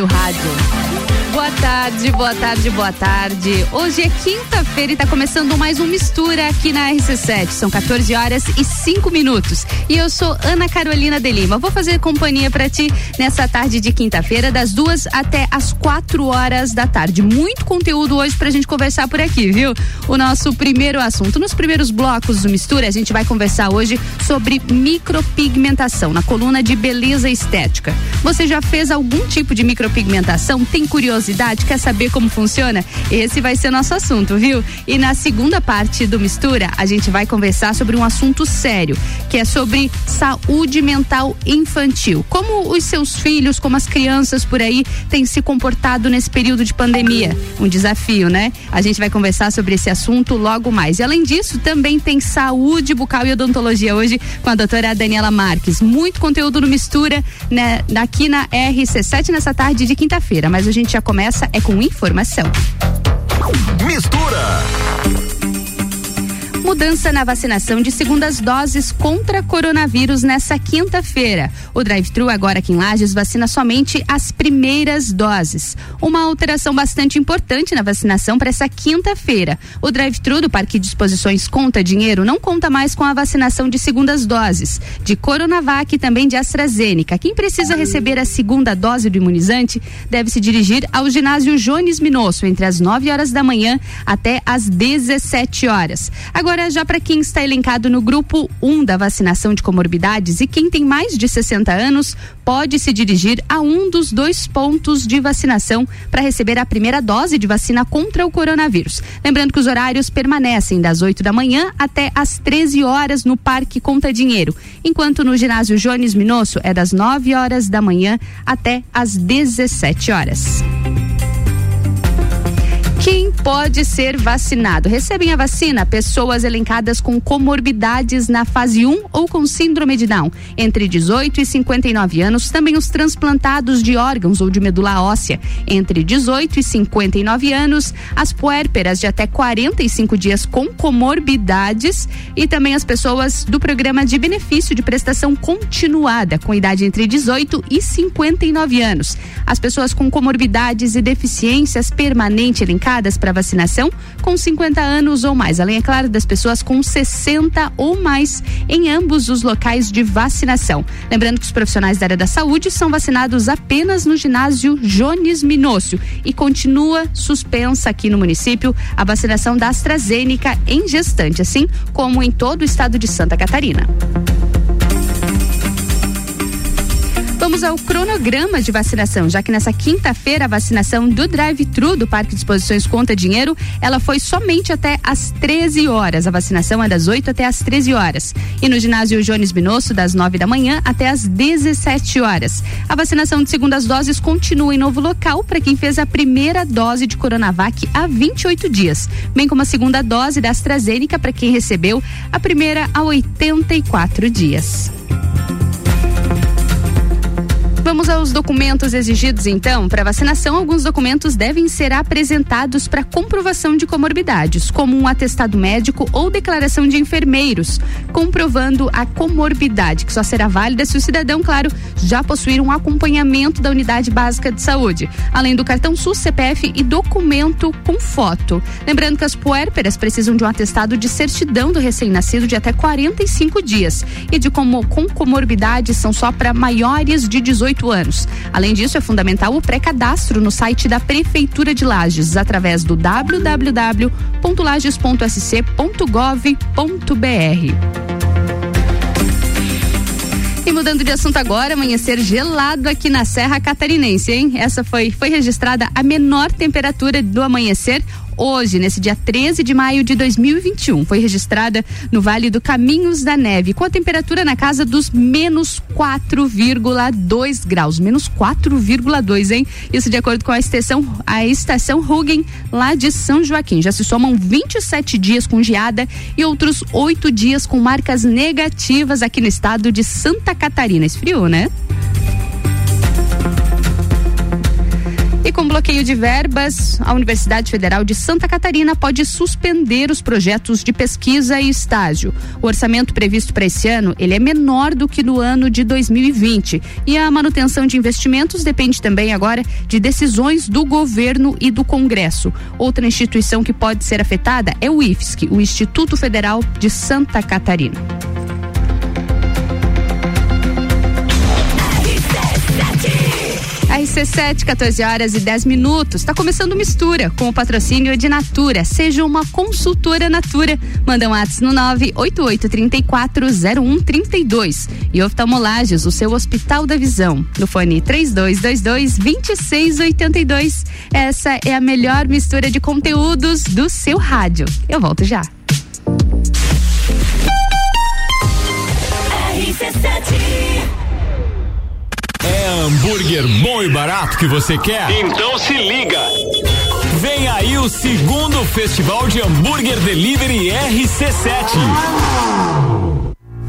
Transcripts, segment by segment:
seu rádio. Boa tarde, boa tarde, boa tarde. Hoje é quinta-feira e está começando mais um Mistura aqui na RC7. São 14 horas e 5 minutos. E eu sou Ana Carolina de Lima. Vou fazer companhia para ti nessa tarde de quinta-feira, das duas até as quatro horas da tarde. Muito conteúdo hoje pra gente conversar por aqui, viu? O nosso primeiro assunto. Nos primeiros blocos do Mistura, a gente vai conversar hoje sobre micropigmentação, na coluna de beleza estética. Você já fez algum tipo de micropigmentação? Tem curiosidade? Quer saber como funciona? Esse vai ser nosso assunto, viu? E na segunda parte do Mistura, a gente vai conversar sobre um assunto sério, que é sobre saúde mental infantil. Como os seus filhos, como as crianças por aí têm se comportado nesse período de pandemia? Um desafio, né? A gente vai conversar sobre esse assunto logo mais. E além disso, também tem saúde bucal e odontologia hoje com a doutora Daniela Marques. Muito conteúdo no Mistura, né, aqui na RC7 nessa tarde de quinta-feira, mas a gente já começa é com informação. Mistura mudança na vacinação de segundas doses contra coronavírus nessa quinta-feira. O drive-thru agora aqui em Lages vacina somente as primeiras doses. Uma alteração bastante importante na vacinação para essa quinta-feira. O drive-thru do Parque de Exposições Conta Dinheiro não conta mais com a vacinação de segundas doses de Coronavac e também de AstraZeneca. Quem precisa receber a segunda dose do imunizante deve se dirigir ao ginásio Jones Minosso entre as 9 horas da manhã até as 17 horas. Agora Agora, já para quem está elencado no grupo 1 um da vacinação de comorbidades e quem tem mais de 60 anos, pode se dirigir a um dos dois pontos de vacinação para receber a primeira dose de vacina contra o coronavírus. Lembrando que os horários permanecem das 8 da manhã até as 13 horas no Parque Conta Dinheiro, enquanto no ginásio Jones Minosso é das 9 horas da manhã até as 17 horas. Quem pode ser vacinado? Recebem a vacina pessoas elencadas com comorbidades na fase 1 ou com síndrome de Down, entre 18 e 59 anos, também os transplantados de órgãos ou de medula óssea, entre 18 e 59 anos, as puérperas de até 45 dias com comorbidades e também as pessoas do programa de benefício de prestação continuada, com idade entre 18 e 59 anos. As pessoas com comorbidades e deficiências permanentes elencadas para vacinação com 50 anos ou mais, além, é claro, das pessoas com 60 ou mais em ambos os locais de vacinação. Lembrando que os profissionais da área da saúde são vacinados apenas no ginásio Jones Minócio e continua suspensa aqui no município a vacinação da AstraZeneca em gestante, assim como em todo o estado de Santa Catarina. Vamos ao cronograma de vacinação, já que nessa quinta-feira a vacinação do drive-thru do Parque de Exposições Conta Dinheiro, ela foi somente até às 13 horas. A vacinação é das 8 até às 13 horas. E no ginásio Jones Binosso, das 9 da manhã até às 17 horas. A vacinação de segundas doses continua em novo local para quem fez a primeira dose de Coronavac há 28 dias, bem como a segunda dose da AstraZeneca para quem recebeu a primeira há 84 dias. Vamos aos documentos exigidos então. Para vacinação, alguns documentos devem ser apresentados para comprovação de comorbidades, como um atestado médico ou declaração de enfermeiros, comprovando a comorbidade, que só será válida se o cidadão, claro, já possuir um acompanhamento da unidade básica de saúde, além do cartão SUS, CPF e documento com foto. Lembrando que as puérperas precisam de um atestado de certidão do recém-nascido de até 45 dias e de como com comorbidades são só para maiores de 18 anos. Além disso, é fundamental o pré-cadastro no site da Prefeitura de Lages, através do www.lages.sc.gov.br. E mudando de assunto agora, amanhecer gelado aqui na Serra Catarinense, hein? Essa foi, foi registrada a menor temperatura do amanhecer hoje, nesse dia 13 de maio de 2021. Foi registrada no Vale do Caminhos da Neve, com a temperatura na casa dos menos 4,2 graus. Menos 4,2, hein? Isso de acordo com a estação, a estação Huggen, lá de São Joaquim. Já se somam 27 dias com geada e outros oito dias com marcas negativas aqui no estado de Santa Catarina. Esfriou, né? E com bloqueio de verbas, a Universidade Federal de Santa Catarina pode suspender os projetos de pesquisa e estágio. O orçamento previsto para esse ano, ele é menor do que no ano de 2020. E a manutenção de investimentos depende também agora de decisões do governo e do Congresso. Outra instituição que pode ser afetada é o IFSC, o Instituto Federal de Santa Catarina. RC7, 14 horas e 10 minutos. Está começando mistura com o patrocínio de Natura. Seja uma consultora Natura. Manda um ato no 988340132. E oftalmolages, o seu Hospital da Visão. No fone 3222 2682. Essa é a melhor mistura de conteúdos do seu rádio. Eu volto já. RC7 é hambúrguer bom e barato que você quer? Então se liga! Vem aí o segundo Festival de Hambúrguer Delivery RC7.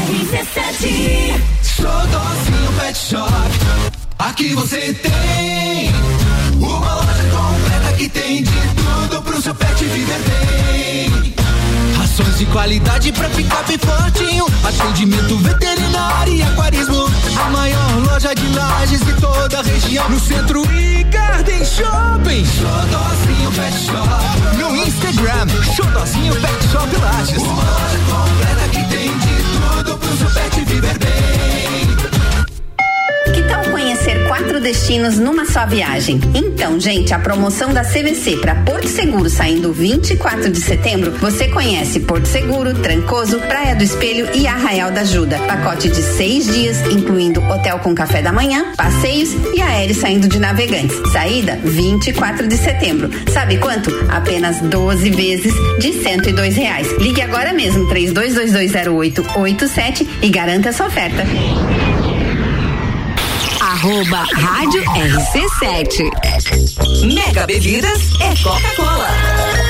RC7 Xodózinho Pet Shop. Aqui você tem Uma loja completa que tem de tudo pro seu pet viver bem. Rações de qualidade pra ficar bem fortinho. Atendimento veterinário e aquarismo. A maior loja de lajes de toda a região. No centro e Garden Shopping. Xodózinho Pet Shop. No Instagram. Xodózinho Pet Shop Lages Uma loja completa que tem de tudo pro seu pet viver bem. Que tal conhecer quatro destinos numa só viagem? Então, gente, a promoção da CVC para Porto Seguro saindo 24 de setembro, você conhece Porto Seguro, Trancoso, Praia do Espelho e Arraial da Ajuda. Pacote de seis dias, incluindo hotel com café da manhã, passeios e aéreo saindo de navegantes. Saída 24 de setembro. Sabe quanto? Apenas 12 vezes de 102 reais. Ligue agora mesmo 32220887 e garanta essa oferta. Arroba Rádio RC7. Mega Bebidas é Coca-Cola.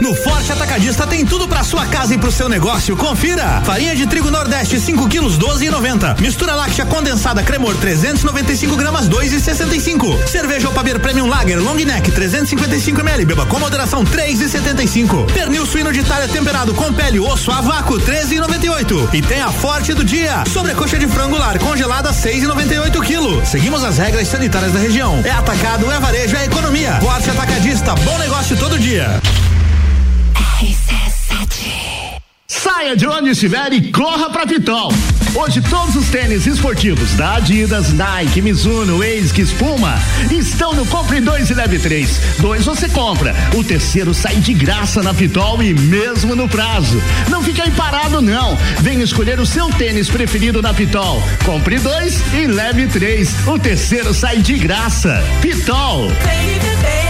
No Forte Atacadista tem tudo para sua casa e pro seu negócio. Confira: farinha de trigo Nordeste 5 quilos 12,90. Mistura láctea condensada Cremor 395 gramas 2,65. Cerveja Opaber Premium Lager Long Neck 355 ml. Beba com moderação 3,75. Pernil suíno de talha temperado com pele osso a vácuo 13,98. E tem a Forte do dia: sobrecoxa de frango lar congelada 6,98 quilo. Seguimos as regras sanitárias da região. É atacado, é varejo, é economia. Forte Atacadista, bom negócio todo dia. RC7 Saia de onde estiver e corra pra Pitol. Hoje todos os tênis esportivos da Adidas, Nike, Mizuno, ASICS, Puma estão no Compre 2 e Leve 3. Dois você compra, o terceiro sai de graça na Pitol e mesmo no prazo. Não fique aí parado não. Venha escolher o seu tênis preferido na Pitol. Compre dois e leve três. O terceiro sai de graça. Pitol. Olá,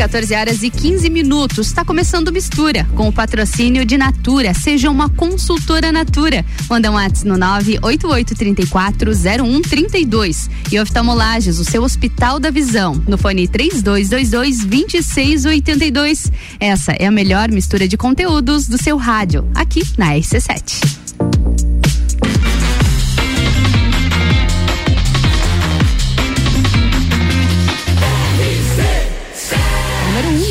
14 horas e 15 minutos. Está começando mistura com o patrocínio de Natura. Seja uma consultora Natura. Manda um WhatsApp no 988340132. E oftalmolages, o seu Hospital da Visão. No fone 3222 2682. Essa é a melhor mistura de conteúdos do seu rádio, aqui na RC7.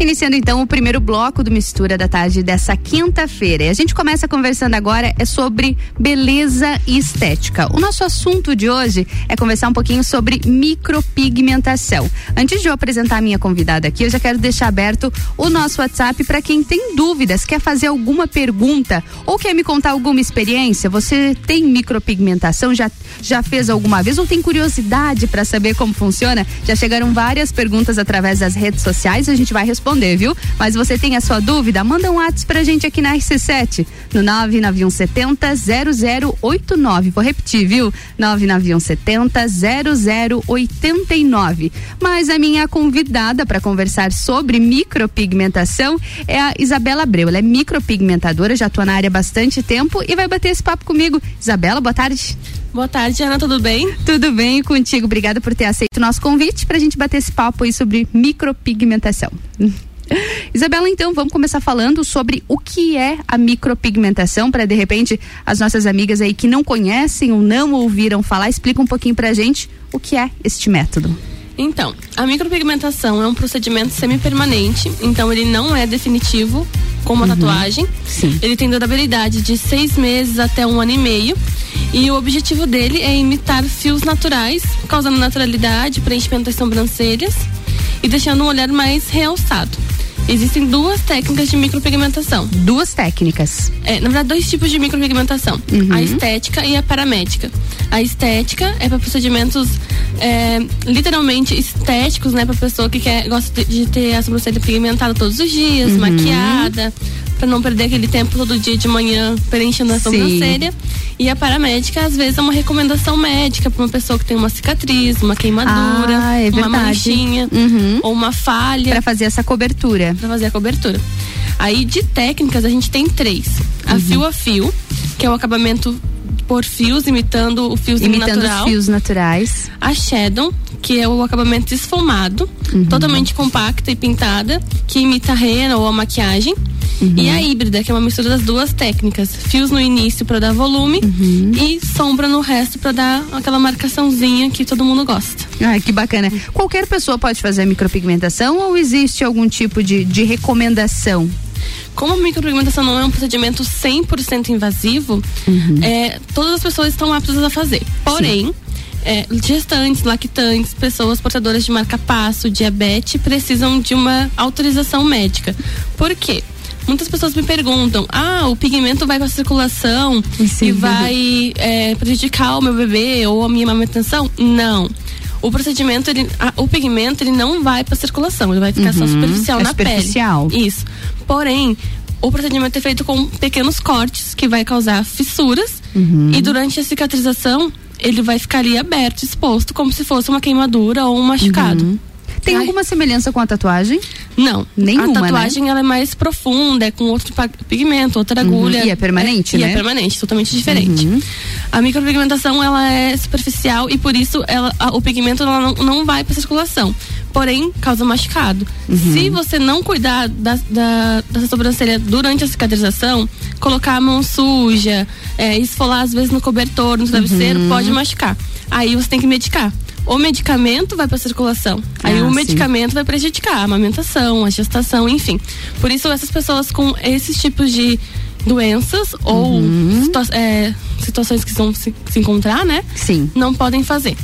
Iniciando então o primeiro bloco do Mistura da Tarde dessa quinta-feira. E a gente começa conversando agora é sobre beleza e estética. O nosso assunto de hoje é conversar um pouquinho sobre micropigmentação. Antes de eu apresentar a minha convidada aqui, eu já quero deixar aberto o nosso WhatsApp para quem tem dúvidas, quer fazer alguma pergunta ou quer me contar alguma experiência. Você tem micropigmentação? Já, já fez alguma vez ou tem curiosidade para saber como funciona? Já chegaram várias perguntas através das redes sociais, a gente vai responder responder, viu? Mas você tem a sua dúvida? Manda um WhatsApp pra gente aqui na RC7 no 99170 0089. Vou repetir, viu? 99170 0089. Mas a minha convidada para conversar sobre micropigmentação é a Isabela Abreu. Ela é micropigmentadora, já atua na área há bastante tempo e vai bater esse papo comigo. Isabela, boa tarde. Boa tarde, Ana, tudo bem? Tudo bem contigo. Obrigada por ter aceito o nosso convite para a gente bater esse papo aí sobre micropigmentação. Isabela, então, vamos começar falando sobre o que é a micropigmentação, para de repente as nossas amigas aí que não conhecem ou não ouviram falar, explica um pouquinho pra gente o que é este método. Então, a micropigmentação é um procedimento semipermanente, então ele não é definitivo como a uhum. tatuagem. Sim. Ele tem durabilidade de seis meses até um ano e meio. E o objetivo dele é imitar fios naturais, causando naturalidade, preenchimento das sobrancelhas e deixando um olhar mais realçado. Existem duas técnicas de micropigmentação. Duas técnicas? É, na verdade, dois tipos de micropigmentação: uhum. a estética e a paramédica. A estética é para procedimentos é, literalmente estéticos, né? Para pessoa que quer, gosta de ter a sobrancelha pigmentada todos os dias, uhum. maquiada, para não perder aquele tempo todo dia de manhã preenchendo a sobrancelha. E a paramédica, às vezes, é uma recomendação médica para uma pessoa que tem uma cicatriz, uma queimadura, ah, é uma manchinha uhum. ou uma falha. Para fazer essa cobertura. Para fazer a cobertura. Aí, de técnicas, a gente tem três: a uhum. fio a fio, que é o acabamento por fios, imitando o fiozinho imitando natural. os fios naturais. A shadow, que é o acabamento esfumado, uhum. totalmente compacta e pintada, que imita a rena ou a maquiagem. Uhum. E a híbrida, que é uma mistura das duas técnicas. Fios no início para dar volume uhum. e sombra no resto para dar aquela marcaçãozinha que todo mundo gosta. Ai, que bacana. Qualquer pessoa pode fazer micropigmentação ou existe algum tipo de, de recomendação? Como a micropigmentação não é um procedimento 100% invasivo, uhum. é, todas as pessoas estão aptas a fazer. Porém, é, gestantes, lactantes, pessoas portadoras de marca-passo, diabetes, precisam de uma autorização médica. Por quê? Muitas pessoas me perguntam: ah, o pigmento vai para a circulação Sim. e vai é, prejudicar o meu bebê ou a minha amamentação? Não o procedimento, ele, a, o pigmento, ele não vai para circulação, ele vai ficar uhum, só superficial é na superficial. pele. Isso. Porém, o procedimento é feito com pequenos cortes que vai causar fissuras uhum. e durante a cicatrização ele vai ficar ali aberto, exposto, como se fosse uma queimadura ou um machucado. Uhum. Tem Ai. alguma semelhança com a tatuagem? Não. Nenhuma, A tatuagem né? ela é mais profunda, é com outro pigmento, outra uhum. agulha. E é permanente, é, né? E é permanente, totalmente diferente. Uhum. A micropigmentação ela é superficial e por isso ela, a, o pigmento não, não vai para circulação. Porém, causa machucado. Uhum. Se você não cuidar da, da, dessa sobrancelha durante a cicatrização, colocar a mão suja, é, esfolar às vezes no cobertor, no travesseiro, Uhum. pode machucar. Aí você tem que medicar. O medicamento vai para circulação. Aí Ah, o sim. medicamento vai prejudicar a amamentação, a gestação, enfim. Por isso essas pessoas com esses tipos de doenças ou Uhum. é, situações que vão se, se encontrar, né? Sim. Não podem fazer.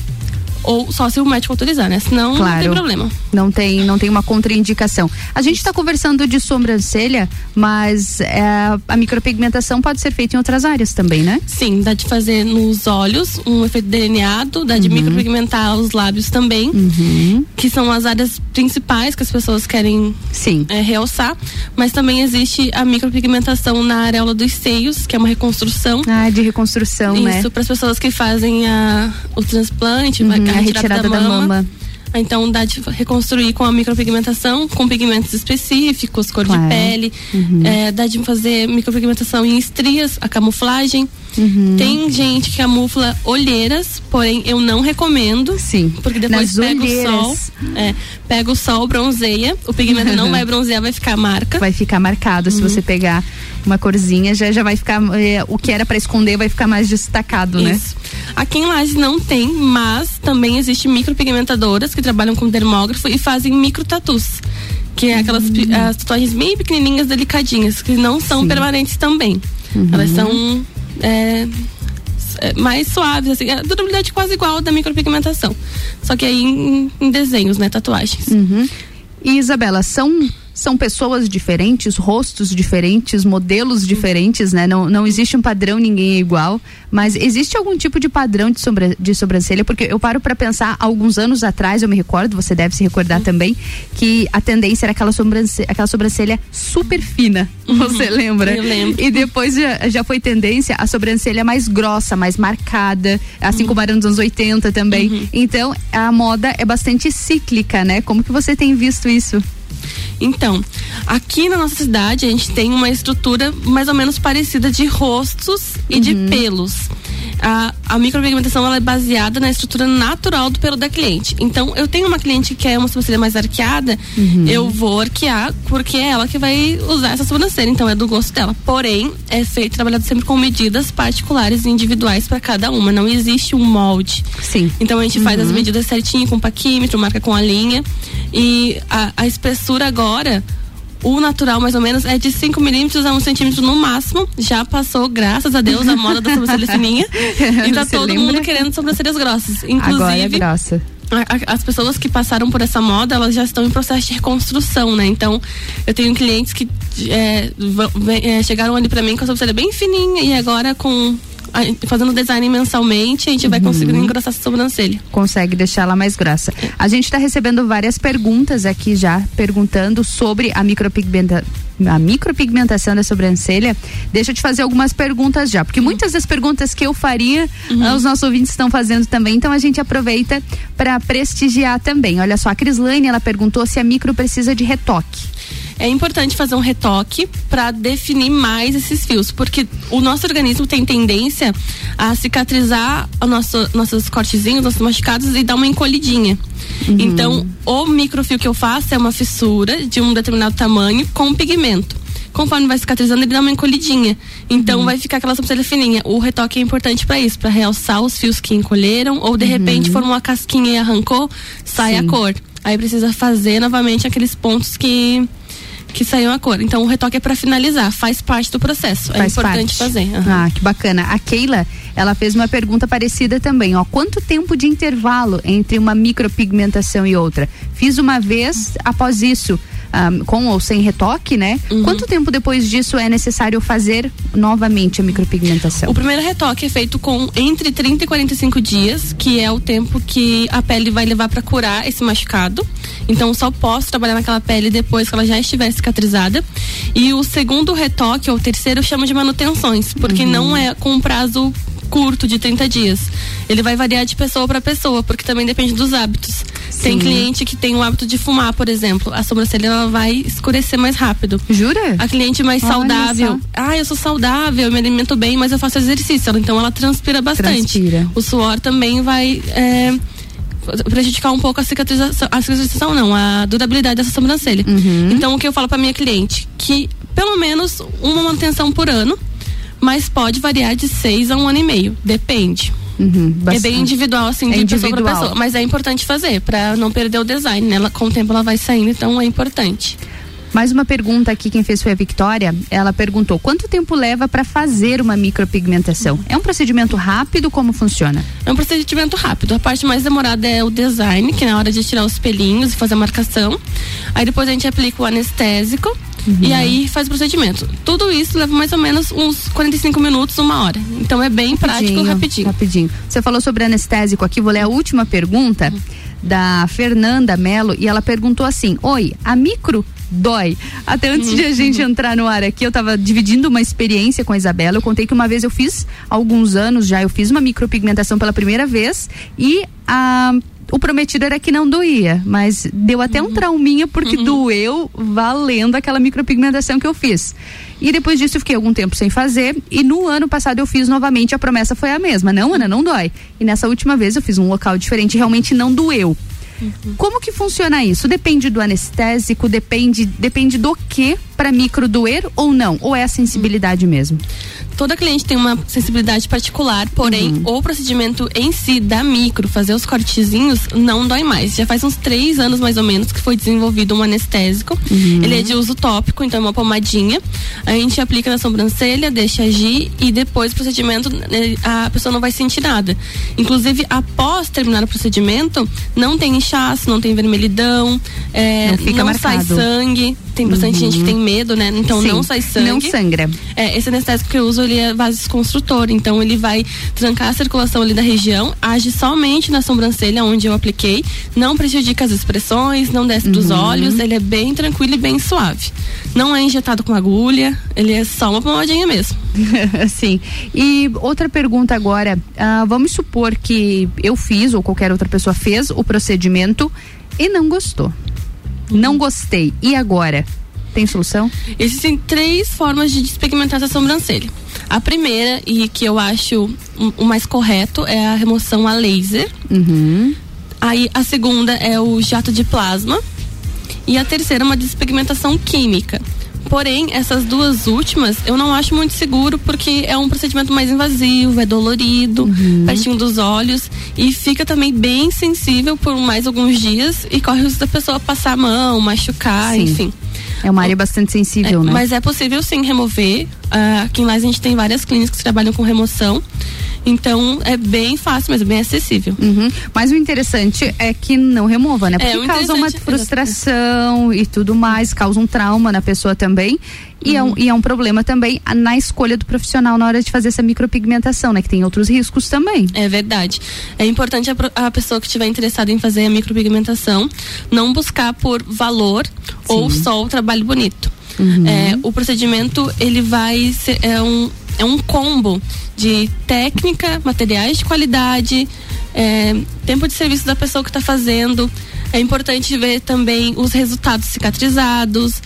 Ou só se o médico autorizar, né? Senão não Claro. tem problema. Não tem, não tem uma contraindicação. A gente está conversando de sobrancelha, mas é, a micropigmentação pode ser feita em outras áreas também, né? Sim, dá de fazer nos olhos um efeito delineado, dá de Uhum. micropigmentar os lábios também, que são as áreas principais que as pessoas querem Sim. é, realçar. Mas também existe a micropigmentação na areola dos seios, que é uma reconstrução. Ah, de reconstrução, né? Isso, para as pessoas que fazem a, o transplante, Uhum, a retirada da mama. Então dá de reconstruir com a micropigmentação, com pigmentos específicos, cor Claro. de pele. Uhum. É, dá de fazer micropigmentação em estrias, a camuflagem. Uhum. Tem gente que camufla olheiras, porém eu não recomendo. Sim. Porque depois Nas pega olheiras. o sol. É, pega o sol, bronzeia. O pigmento não vai bronzear, vai ficar marca. Vai ficar marcado se Uhum. você pegar uma corzinha, já, já vai ficar. é, o que era para esconder vai ficar mais destacado, né? Isso. Aqui em Lages não tem, mas também existe micropigmentadoras que trabalham com dermógrafo e fazem microtatus. Que é aquelas Hum. as tatuagens bem pequenininhas, delicadinhas, que não são permanentes também. Uhum. Elas são é, é, mais suaves, assim, a durabilidade quase igual da micropigmentação. Só que aí em, em desenhos, né, tatuagens. Uhum. E Isabela, são são pessoas diferentes, rostos diferentes, modelos diferentes, né? Não, não existe um padrão, ninguém é igual. Mas existe algum tipo de padrão de, sobra, de sobrancelha? Porque eu paro para pensar, alguns anos atrás, eu me recordo, você deve se recordar também, que a tendência era aquela sobrancelha, aquela sobrancelha super fina. Você lembra? eu lembro. E depois já, já foi tendência a sobrancelha mais grossa, mais marcada, assim como era nos anos 80 também. Então, a moda é bastante cíclica, né? Como que você tem visto isso? Então, aqui na nossa cidade a gente tem uma estrutura mais ou menos parecida de rostos e de pelos. A, a micropigmentação ela é baseada na estrutura natural do pelo da cliente. Então, eu tenho uma cliente que quer uma sobrancelha mais arqueada, eu vou arquear porque é ela que vai usar essa sobrancelha. Então, é do gosto dela. Porém, é feito trabalhado sempre com medidas particulares e individuais para cada uma. Não existe um molde. Sim. Então a gente faz as Uhum. medidas certinho com paquímetro, marca com a linha. E a, a espessura agora, o natural mais ou menos, é de 5 milímetros a 1 um centímetro no máximo. Já passou, graças a Deus, a moda da sobrancelha fininha. e tá Você todo lembra? mundo querendo sobrancelhas grossas. Inclusive. Agora é grossa. as pessoas que passaram por essa moda, elas já estão em processo de reconstrução, né? Então, eu tenho clientes que é, vão- vem- é, chegaram ali pra mim com a sobrancelha bem fininha e agora com fazendo design mensalmente, a gente vai Uhum. conseguindo engrossar essa sobrancelha. Consegue deixar ela mais grossa. A gente está recebendo várias perguntas aqui já, perguntando sobre a micropigmenta a micropigmentação da sobrancelha. Deixa eu te fazer algumas perguntas já, porque muitas das perguntas que eu faria, ah, os nossos ouvintes estão fazendo também, então a gente aproveita para prestigiar também. Olha só, a Crislane, ela perguntou se a micro precisa de retoque. É importante fazer um retoque para definir mais esses fios, porque o nosso organismo tem tendência a cicatrizar o nosso, nossos cortezinhos, nossos machucados e dar uma encolhidinha. Então, o microfio que eu faço é uma fissura de um determinado tamanho com pigmento. Conforme vai cicatrizando, ele dá uma encolhidinha. Então vai ficar aquela sobrancelha fininha. O retoque é importante para isso, para realçar os fios que encolheram, ou de repente formou uma casquinha e arrancou, sai a Sim. cor. Aí precisa fazer novamente aqueles pontos que que saiu a cor. Então o retoque é para finalizar, faz parte do processo. é Faz importante parte. fazer. aham. Ah, que bacana. A Keila, ela fez uma pergunta parecida também, ó. Quanto tempo de intervalo entre uma micropigmentação e outra? Fiz uma vez, após isso, ah, com ou sem retoque, né? Uhum. Quanto tempo depois disso é necessário fazer novamente a micropigmentação? O primeiro retoque é feito com entre 30 e 45 dias, que é o tempo que a pele vai levar para curar esse machucado. Então só posso trabalhar naquela pele depois que ela já estiver cicatrizada. E o segundo retoque, ou o terceiro, eu chamo de manutenções, porque Uhum. não é com um prazo curto de 30 dias. Ele vai variar de pessoa para pessoa, porque também depende dos hábitos. Tem cliente que tem o hábito de fumar, por exemplo. A sobrancelha ela vai escurecer mais rápido. Jura? A cliente mais Olha saudável. só. Ah, eu sou saudável, eu me alimento bem, mas eu faço exercício. Então ela transpira bastante. Transpira. O suor também vai. é, prejudicar um pouco a cicatrização, a cicatrização não, a durabilidade dessa sobrancelha. Uhum. Então o que eu falo para minha cliente que pelo menos uma manutenção por ano, mas pode variar de seis a um ano e meio, depende. Uhum, É bem individual, assim, É de pessoa pra individual. pessoa. Mas é importante fazer, pra não perder o design, né? Ela, com o tempo ela vai saindo, então é importante. Mais uma pergunta aqui, quem fez foi a Victoria. Ela perguntou: quanto tempo leva para fazer uma micropigmentação? É um procedimento rápido? Como funciona? É um procedimento rápido. A parte mais demorada é o design, que é na hora de tirar os pelinhos e fazer a marcação. Aí depois a gente aplica o anestésico e aí faz o procedimento. Tudo isso leva mais ou menos uns 45 minutos, uma hora. Então é bem prático, rapidinho. Rapidinho. Você falou sobre anestésico aqui, vou ler a última pergunta da Fernanda Melo e ela perguntou assim: Oi, a micro dói. Até antes de a gente entrar no ar aqui, eu tava dividindo uma experiência com a Isabela. Eu contei que uma vez eu fiz, alguns anos já, eu fiz uma micropigmentação pela primeira vez e a. O prometido era que não doía, mas deu até um trauminha porque doeu valendo aquela micropigmentação que eu fiz. E depois disso eu fiquei algum tempo sem fazer e no ano passado eu fiz novamente, a promessa foi a mesma. Não, Ana, não dói. E nessa última vez eu fiz um local diferente, realmente não doeu. Como que funciona isso? Depende do anestésico, depende depende do que para micro doer ou não? Ou é a sensibilidade mesmo? Toda cliente tem uma sensibilidade particular, porém, o procedimento em si da micro, fazer os cortezinhos, não dói mais. Já faz uns três anos mais ou menos que foi desenvolvido um anestésico. Ele é de uso tópico, então é uma pomadinha. A gente aplica na sobrancelha, deixa agir e depois o procedimento eh, a pessoa não vai sentir nada. Inclusive, após terminar o procedimento, não tem inchaço, não tem vermelhidão, eh, Não fica não sai sangue. Tem bastante gente que tem medo, né? Então Sim, não sai sangue. não sangra. É, esse anestésico que eu uso, ele é vasodesconstrutor, então ele vai trancar a circulação ali da região, age somente na sobrancelha onde eu apliquei, não prejudica as expressões, não desce dos Uhum. olhos, ele é bem tranquilo e bem suave. Não é injetado com agulha, ele é só uma pomadinha mesmo. Sim. E outra pergunta agora, ah, vamos supor que eu fiz ou qualquer outra pessoa fez o procedimento e não gostou. Não gostei. E agora? Tem solução? Existem três formas de despigmentar essa sobrancelha. A primeira, e que eu acho o- mais correto, é a remoção a laser. Uhum. Aí a segunda é o jato de plasma. E a terceira é uma despigmentação química. Porém, essas duas últimas eu não acho muito seguro porque é um procedimento mais invasivo, é dolorido, pertinho dos olhos e fica também bem sensível por mais alguns dias e corre o risco da pessoa passar a mão, machucar, Sim. enfim. É uma área bastante sensível, É, né? Mas é possível sim remover. Ah, aqui em Lais a gente tem várias clínicas que trabalham com remoção. Então é bem fácil, mas é bem acessível. Uhum. Mas o interessante é que não remova, né? É, Porque o causa uma interessante- frustração e tudo mais, causa um trauma na pessoa também. E, é Uhum. um, e é um problema também na escolha do profissional na hora de fazer essa micropigmentação, né? Que tem outros riscos também. É verdade. É importante a, a pessoa que estiver interessada em fazer a micropigmentação não buscar por valor ou só o trabalho bonito. É, o procedimento ele vai ser é um, é um combo de técnica, materiais de qualidade, é, tempo de serviço da pessoa que está fazendo. É importante ver também os resultados cicatrizados.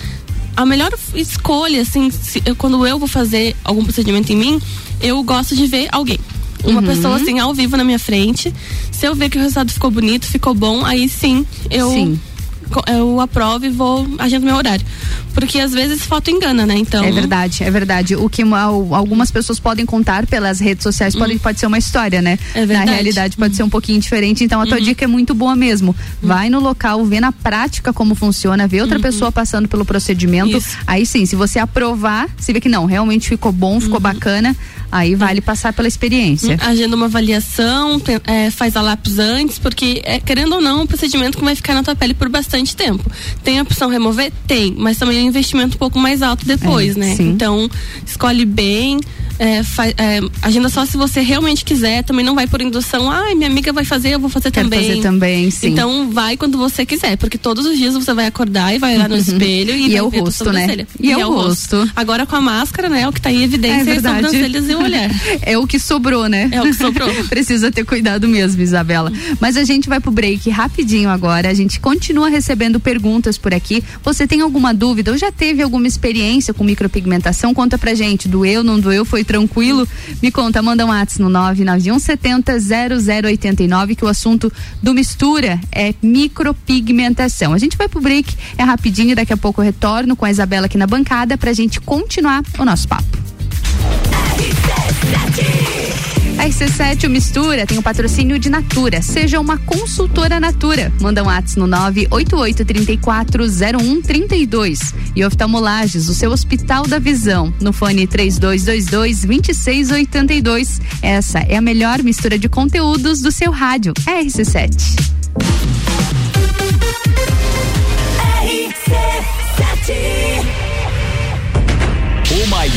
A melhor escolha, assim, eu- quando eu vou fazer algum procedimento em mim, eu gosto de ver alguém. Uma Uhum. pessoa assim ao vivo na minha frente. Se eu ver que o resultado ficou bonito, ficou bom, aí sim eu Sim. Eu aprovo e vou agendo meu horário. Porque às vezes foto engana, né? Então. É verdade, é verdade. O que uma- al- algumas pessoas podem contar pelas redes sociais pode, pode ser uma história, né? Hum. É verdade. Na realidade pode ser um pouquinho diferente. Então a tua Uhum. dica é muito boa mesmo. Vai no local, vê na prática como funciona, vê outra pessoa passando pelo procedimento. Uhum. Isso. Aí sim, se você aprovar, se vê que não, realmente ficou bom, Uhum. ficou bacana, aí vale passar pela experiência. Agenda uma avaliação, é, faz a lápis antes, porque, é, querendo ou não, um procedimento que vai ficar na tua pele por bastante tempo. Tem a opção remover? Tem, mas também é um investimento um pouco mais alto depois, É, né? sim. Então, escolhe bem, É, é, agenda só se você realmente quiser, também não vai por indução, ai, ah, minha amiga vai fazer, eu vou fazer Quero também. fazer também, sim. Então vai quando você quiser, porque todos os dias você vai acordar e vai olhar no uhum. espelho e, e é o rosto, né? E, e, é, é o rosto. rosto. Agora com a máscara, né? É o que tá em evidência é são sobrancelhas e o olhar. é o que sobrou, né? É o que sobrou. Precisa ter cuidado mesmo, Isabela. Mas a gente vai pro break rapidinho agora. A gente continua recebendo perguntas por aqui. Você tem alguma dúvida ou já teve alguma experiência com micropigmentação? Conta pra gente. Doeu, não doeu? Foi tranquilo? Me conta, manda um WhatsApp no 99170 0089 que o assunto do Mistura é micropigmentação. A gente vai pro break, é rapidinho, daqui a pouco eu retorno com a Isabela aqui na bancada pra gente continuar o nosso papo. A RC7 o Mistura tem o patrocínio de Natura. Seja uma consultora Natura. Manda um WhatsApp no 988340132. E oftalmolages, o seu Hospital da Visão. No fone 3222-2682. Essa é a melhor mistura de conteúdos do seu rádio. É RC7. RC7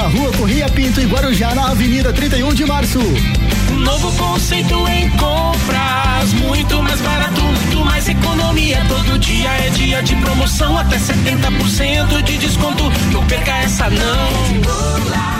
Na rua Corria Pinto e Guarujá, na Avenida 31 de Março. Novo conceito em compras, muito mais barato, muito mais economia. Todo dia é dia de promoção, até 70% de desconto. Não perca essa não.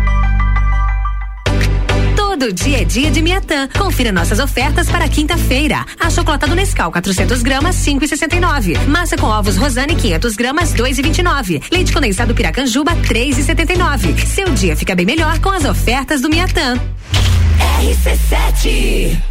do dia a dia de Miatã. Confira nossas ofertas para quinta-feira. A chocolate Nescau 400 gramas 5,69. Massa com ovos Rosane 500 gramas 2,29. Leite condensado Piracanjuba 3,79. Seu dia fica bem melhor com as ofertas do Miatã. RC7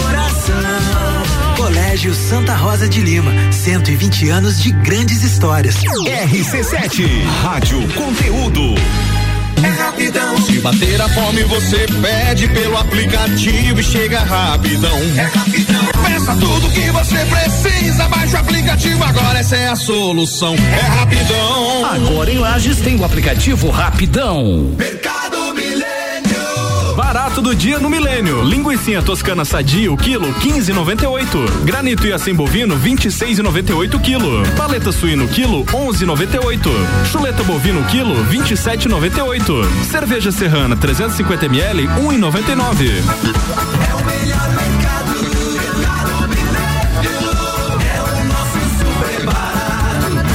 Colégio Santa Rosa de Lima, 120 anos de grandes histórias. RC7, Rádio Conteúdo. É rapidão. Se bater a fome, você pede pelo aplicativo e chega rapidão. É rapidão. Peça tudo que você precisa, baixa o aplicativo agora, essa é a solução. É rapidão. Agora em Lages tem o aplicativo Rapidão. Mercado. Barato do dia no Milênio. Linguiça toscana sadia o quilo 15,98. Granito e assim bovino 26,98 quilo. Paleta suíno quilo 11,98. Chuleta bovino quilo 27,98. Cerveja serrana 350 ml 1,99. É o melhor mercado.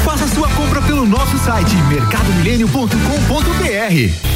Faça sua compra pelo nosso site mercadomilênio.com.br.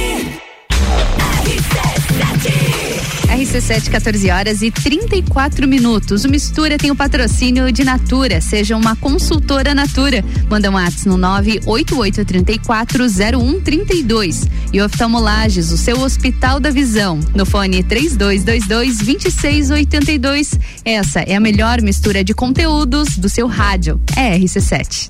14 horas e 34 minutos. O Mistura tem o patrocínio de Natura. Seja uma consultora Natura. Manda um WhatsApp no 988340132. E Oftalmolages, o seu Hospital da Visão. No fone 3222-2682. Essa é a melhor mistura de conteúdos do seu rádio. É RC7.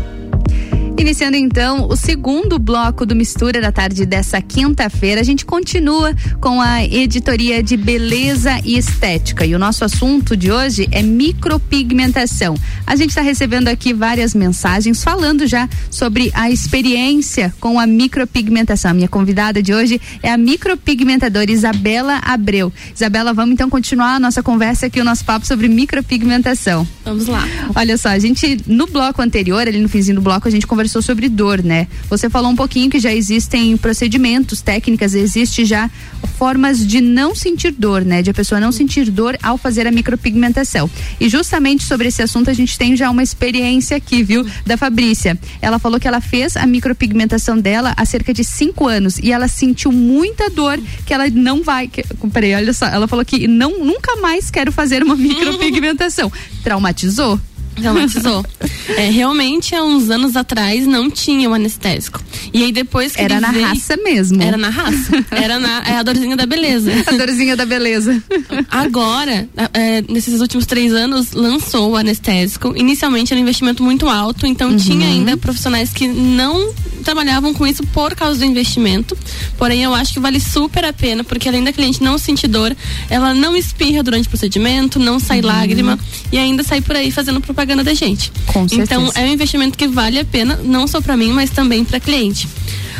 Iniciando então o segundo bloco do Mistura da tarde dessa quinta-feira, a gente continua com a editoria de beleza e estética. E o nosso assunto de hoje é micropigmentação. A gente está recebendo aqui várias mensagens falando já sobre a experiência com a micropigmentação. A minha convidada de hoje é a micropigmentadora Isabela Abreu. Isabela, vamos então continuar a nossa conversa aqui, o nosso papo sobre micropigmentação. Vamos lá. Olha só, a gente no bloco anterior, ali no finzinho do bloco, a gente conversou sobre dor, né? Você falou um pouquinho que já existem procedimentos, técnicas, existe já formas de não sentir dor, né? De a pessoa não sentir dor ao fazer a micropigmentação. E justamente sobre esse assunto a gente tem já uma experiência aqui, viu? Da Fabrícia. Ela falou que ela fez a micropigmentação dela há cerca de cinco anos e ela sentiu muita dor que ela não vai. Que, peraí, olha só. Ela falou que não, nunca mais quero fazer uma micropigmentação. Traumatizou? Traumatizou. é, realmente, há uns anos atrás, não tinha o anestésico. E aí depois que Era na veio- raça mesmo. Era na raça. Era na, é a dorzinha da beleza. A dorzinha da beleza. Agora, é, nesses últimos três anos, lançou o anestésico. Inicialmente era um investimento muito alto, então Uhum. tinha ainda profissionais que não trabalhavam com isso por causa do investimento. Porém, eu acho que vale super a pena, porque além da cliente não sentir dor, ela não espirra durante o procedimento, não sai lágrima e ainda sai por aí fazendo propaganda da gente. Com então, certeza. é um investimento que vale a pena, não só para mim, mas também para cliente.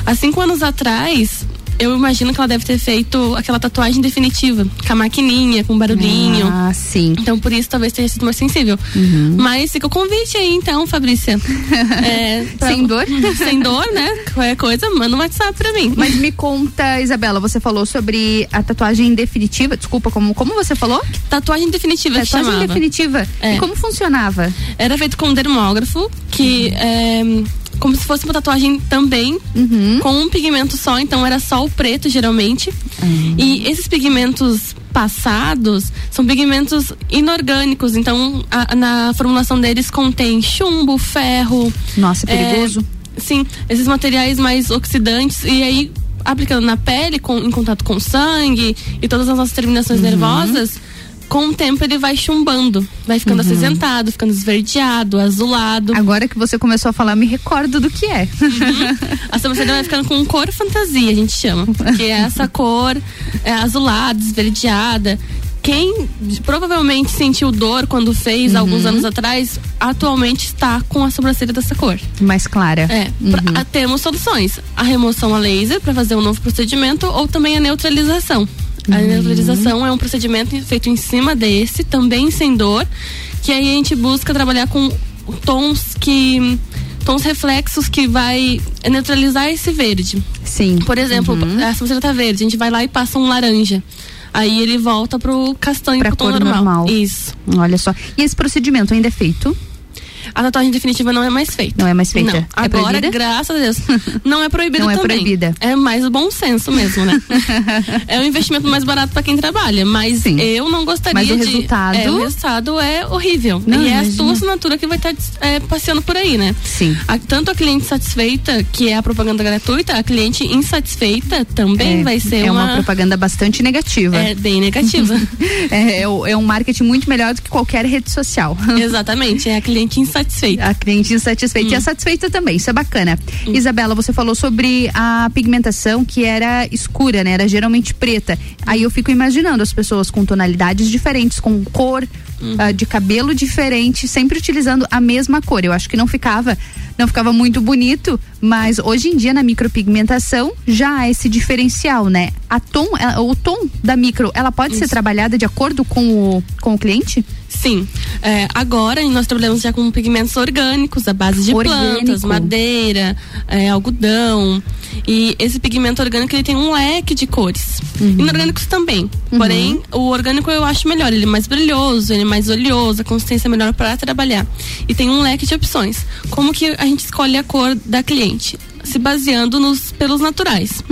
Há cinco anos atrás, eu imagino que ela deve ter feito aquela tatuagem definitiva, com a maquininha, com barulhinho. Ah, sim. Então, por isso, talvez tenha sido mais sensível. Mas fica o convite aí, então, Fabrícia. É, pra- Sem dor? Sem dor, né? Qualquer coisa, manda um WhatsApp pra mim. Mas me conta, Isabela, você falou sobre a tatuagem definitiva. Desculpa, como, como você falou? Tatuagem definitiva Tatuagem definitiva. É. E como funcionava? Era feito com um dermógrafo, que é como se fosse uma tatuagem também, com um pigmento só, então era só o preto, geralmente. E esses pigmentos passados são pigmentos inorgânicos, então a- na formulação deles contém chumbo, ferro. Nossa, é perigoso. sim, esses materiais mais oxidantes, e aí aplicando na pele, com, em contato com o sangue e todas as nossas terminações Uhum. nervosas, com o tempo ele vai chumbando, vai ficando Uhum. acinzentado, ficando esverdeado, azulado. Agora que você começou a falar, me recordo do que é. A sobrancelha vai ficando com cor fantasia, a gente chama. Que é essa cor é, azulada, esverdeada. Quem provavelmente sentiu dor quando fez Uhum. alguns anos atrás, atualmente está com a sobrancelha dessa cor. Mais clara. É, pra- a- temos soluções. A remoção a laser para fazer um novo procedimento ou também a neutralização. A neutralização é um procedimento feito em cima desse, também sem dor, que aí a gente busca trabalhar com tons que tons reflexos que vai neutralizar esse verde. Sim. Por exemplo, a sobrancelha tá verde, a gente vai lá e passa um laranja. Aí ele volta pro castanho, Pra pro tom cor normal. normal. Isso. Olha só. E esse procedimento ainda é feito? A tatuagem definitiva não é mais feita. Não é mais feita. Não. É Agora, graças a Deus, não é proibida Não é também. proibida. É mais o bom senso mesmo, né? é um investimento mais barato para quem trabalha, mas eu não gostaria Mas o de... resultado- É, o resultado é horrível. Não, e é a sua assinatura que vai estar é, passeando por aí, né? Sim. A- tanto a cliente satisfeita, que é a propaganda gratuita, a cliente insatisfeita também É, vai ser é uma... uma... propaganda bastante negativa. É bem negativa. é, é é um marketing muito melhor do que qualquer rede social. Exatamente, é a cliente insatisfeita. A cliente insatisfeita e a satisfeita também, isso é bacana. Isabela, você falou sobre a pigmentação que era escura, né? Era geralmente preta. Aí eu fico imaginando as pessoas com tonalidades diferentes, com cor ah, de cabelo diferente, sempre utilizando a mesma cor. Eu acho que não ficava, não ficava muito bonito, mas hoje em dia na micropigmentação já há esse diferencial, né? A tom, o tom da micro, ela pode ser trabalhada de acordo com o, com o cliente? Sim. É, agora nós trabalhamos já com pigmentos orgânicos, à base de Orgânico. plantas, madeira, é, algodão. E esse pigmento orgânico ele tem um leque de cores. Inorgânicos também. Porém, o orgânico eu acho melhor. Ele é mais brilhoso, ele é mais oleoso, a consistência é melhor para trabalhar. E tem um leque de opções. Como que a gente escolhe a cor da cliente? Se baseando nos pelos naturais.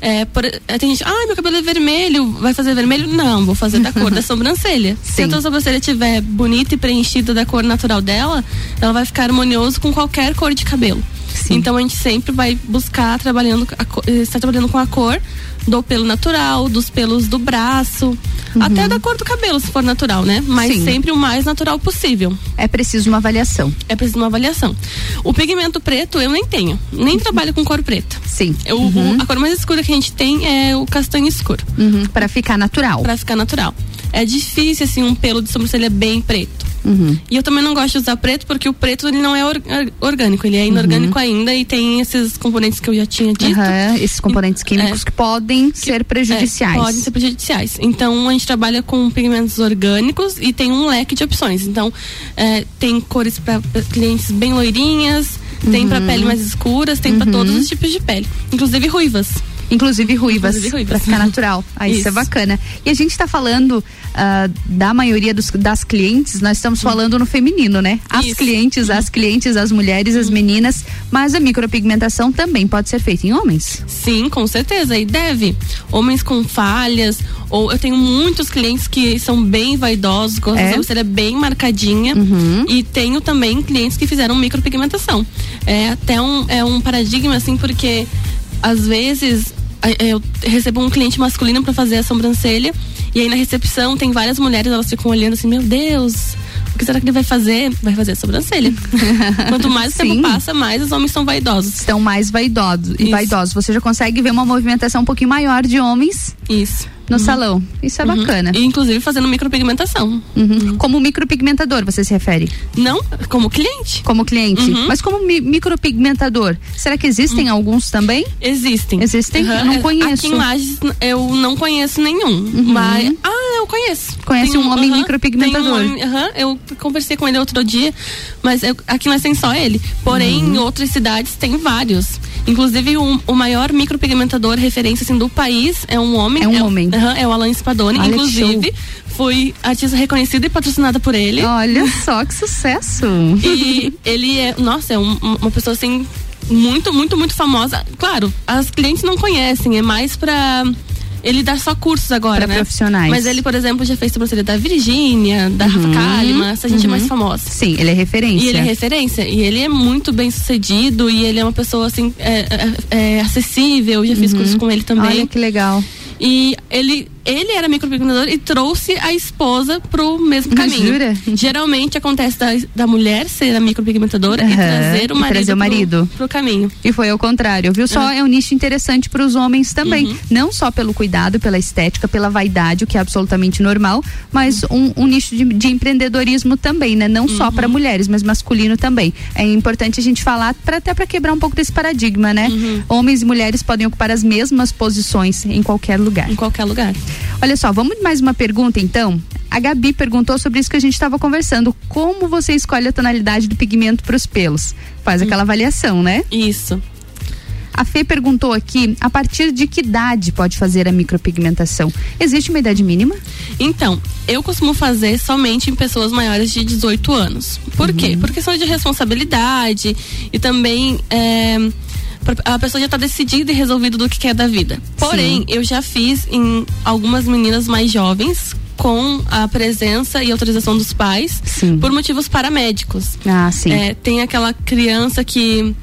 É, por, é, tem gente, ah, meu cabelo é vermelho, vai fazer vermelho? Não, vou fazer da cor da sobrancelha. Se a tua sobrancelha estiver bonita e preenchida da cor natural dela, ela vai ficar harmonioso com qualquer cor de cabelo. Então a gente sempre vai buscar trabalhando, a eh, estar trabalhando com a cor do pelo natural, dos pelos do braço, até da cor do cabelo, se for natural, né? Mas Sim. sempre o mais natural possível. É preciso uma avaliação. É preciso uma avaliação. O pigmento preto eu nem tenho, nem trabalho com cor preta. Sim. Eu, o- a cor mais escura que a gente tem é o castanho escuro. Uhum, para ficar natural. Para ficar natural. É difícil assim um pelo de sobrancelha bem preto. Uhum. E eu também não gosto de usar preto porque o preto ele não é or- or- orgânico, ele é inorgânico ainda e tem esses componentes que eu já tinha dito. Uhum. Esses componentes químicos É. que podem ser prejudiciais. É, podem ser prejudiciais. Então a gente trabalha com pigmentos orgânicos e tem um leque de opções. Então é, tem cores para clientes bem loirinhas, tem para Uhum. pele mais escuras, tem para todos os tipos de pele, inclusive ruivas. Inclusive ruivas, Inclusive ruivas. pra ficar natural. Ah, isso. é Isso. bacana. E a gente tá falando ah, da maioria dos- das clientes, nós estamos falando no feminino, né? As Isso. clientes, as clientes, as mulheres, as meninas, mas a micropigmentação também pode ser feita em homens. Sim, com certeza. E deve. Homens com falhas, ou eu tenho muitos clientes que são bem vaidosos, com a É? Uhum. sobrancelha bem marcadinha. E tenho também clientes que fizeram micropigmentação. É até um, é um paradigma, assim, porque às vezes a- eu recebo um cliente masculino para fazer a sobrancelha. E aí na recepção tem várias mulheres, elas ficam olhando assim, meu Deus. O que será que ele vai fazer? Vai fazer a sobrancelha. Quanto mais o tempo passa, mais os homens são vaidosos. Estão mais vaidosos e vaidosos. Você já consegue ver uma movimentação um pouquinho maior de homens Isso. No salão. Isso é Uhum. bacana. E, inclusive fazendo micropigmentação. Uhum. Como micropigmentador, você se refere? Não, como cliente. Como cliente. Uhum. Mas como mi- micropigmentador, será que existem alguns também? Existem. Existem? Uhum. Eu não É, conheço. Aqui em Lages eu não conheço nenhum. Mas. Ah, eu conheço. Conhece um homem aham, micropigmentador. tem um aham, eu conversei com ele outro dia, mas eu- aqui nós tem só ele. Porém, Uhum. em outras cidades tem vários. Inclusive, um- o maior micropigmentador referência assim, do país é um homem. É um o- homem. é o Alan Spadoni. Olha Inclusive, fui artista reconhecida e patrocinada por ele. Olha só que sucesso. E ele é, nossa, é um- uma pessoa assim muito, muito, muito famosa. Claro, as clientes não conhecem, é mais pra ele dar só cursos agora, Pra né? profissionais. Mas ele, por exemplo, já fez sobrancelha da Virgínia, da Rafa Kalimann, essa gente é mais uhum. famosa. Sim, ele é referência. E ele é referência. E ele é muito bem sucedido. E ele é uma pessoa, assim, é, é- é acessível. Já fiz curso com ele também. Uhum. Olha que legal. E ele, ele era micropigmentador e trouxe a esposa pro mesmo caminho. Jura? Geralmente acontece da, da mulher ser a micropigmentadora e Aham, trazer o e marido, trazer o marido. Pro, pro caminho. E foi ao contrário, viu? Só Ah. é um nicho interessante para os homens também. Uhum. Não só pelo cuidado, pela estética, pela vaidade, o que é absolutamente normal, mas um, um nicho de, de empreendedorismo também, né? Não só Uhum. para mulheres, mas masculino também. É importante a gente falar pra, até para quebrar um pouco desse paradigma, né? Uhum. Homens e mulheres podem ocupar as mesmas posições em qualquer lugar. Em qualquer lugar. Olha só, vamos mais uma pergunta então. A Gabi perguntou sobre isso que a gente estava conversando. Como você escolhe a tonalidade do pigmento para os pelos? Faz aquela avaliação, né? Isso. A Fê perguntou aqui, a partir de que idade pode fazer a micropigmentação? Existe uma idade mínima? Então, eu costumo fazer somente em pessoas maiores de 18 anos. Por uhum. quê? Por questão de responsabilidade e também é, a pessoa já está decidida e resolvida do que quer da vida. Porém, Sim. eu já fiz em algumas meninas mais jovens com a presença e autorização dos pais sim. por motivos paramédicos. Ah, sim. É, tem aquela criança que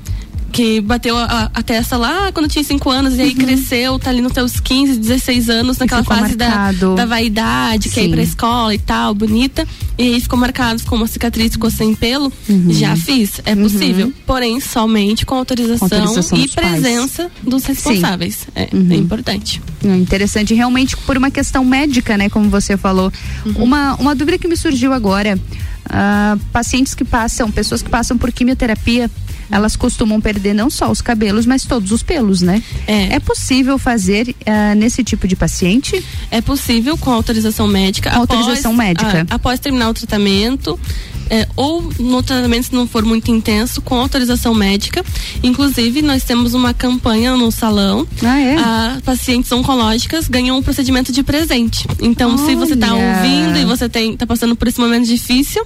que bateu a, a, testa lá quando tinha 5 anos e aí uhum. cresceu, tá ali nos seus 15, 16 anos, naquela fase da, da vaidade, quer ir pra escola e tal, bonita. E aí ficou marcado com uma cicatriz, ficou sem pelo. Uhum. Já fiz, é possível. Uhum. Porém, somente com autorização, autorização e presença pais. dos responsáveis. É, é, importante. É interessante, realmente por uma questão médica, né, como você falou. Uhum. Uma, uma dúvida que me surgiu agora. Uh, pacientes que passam, pessoas que passam por quimioterapia elas costumam perder não só os cabelos, mas todos os pelos, né? É, é possível fazer uh, nesse tipo de paciente? É possível com autorização médica. Com após, autorização médica. Ah, após terminar o tratamento, é, ou no tratamento se não for muito intenso, com autorização médica. Inclusive, nós temos uma campanha no salão. Ah, é? A pacientes oncológicas ganham um procedimento de presente. Então, Olha. se você está ouvindo e você está passando por esse momento difícil,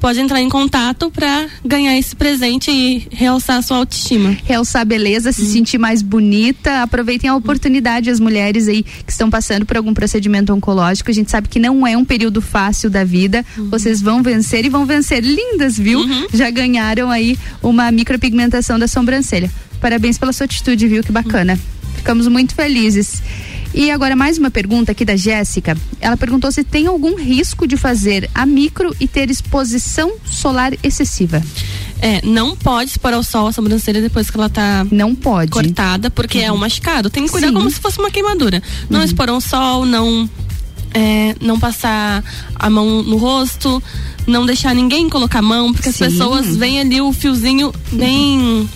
pode entrar em contato para ganhar esse presente e realçar a sua autoestima. Realçar a beleza, se hum. sentir mais bonita. Aproveitem a oportunidade, as mulheres aí que estão passando por algum procedimento oncológico. A gente sabe que não é um período fácil da vida. Uhum. Vocês vão vencer e vão vencer ser lindas, viu? Uhum. Já ganharam aí uma micropigmentação da sobrancelha. Parabéns pela sua atitude, viu? Que bacana. Uhum. Ficamos muito felizes. E agora mais uma pergunta aqui da Jéssica. Ela perguntou se tem algum risco de fazer a micro e ter exposição solar excessiva. É, não pode expor ao sol a sobrancelha depois que ela tá não pode cortada, porque uhum. é um machucado. Tem que cuidar Sim. como se fosse uma queimadura. Não uhum. expor ao sol, não é, não passar a mão no rosto, não deixar ninguém colocar a mão, porque Sim. as pessoas veem ali o fiozinho bem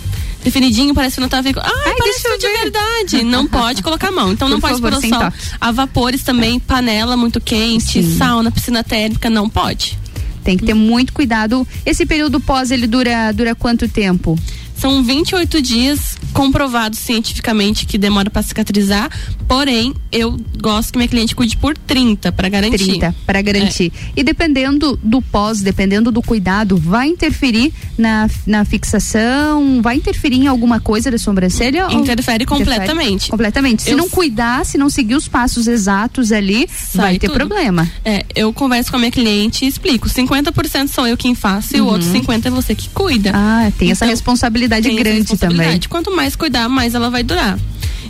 definidinho, parece que não tá vendo. Ai, Ai parece de verdade. Não pode colocar a mão. Então Por não pode favor, pôr o sol. Toque. A vapores também, panela muito quente, Sim. sauna, piscina térmica, não pode. Tem que ter muito cuidado. Esse período pós, ele dura, dura quanto tempo? São 28 dias comprovados cientificamente que demora para cicatrizar, porém, eu gosto que minha cliente cuide por 30 para garantir. 30 para garantir. É. E dependendo do pós, dependendo do cuidado, vai interferir na, na fixação, vai interferir em alguma coisa da sobrancelha? Interfere completamente. Interfere completamente. Se eu não cuidar, se não seguir os passos exatos ali, vai ter tudo. problema. É, eu converso com a minha cliente e explico. 50% sou eu quem faço uhum. e o outro 50% é você que cuida. Ah, tem então, essa responsabilidade tem grande responsabilidade. também. Quanto mais cuidar, mais ela vai durar.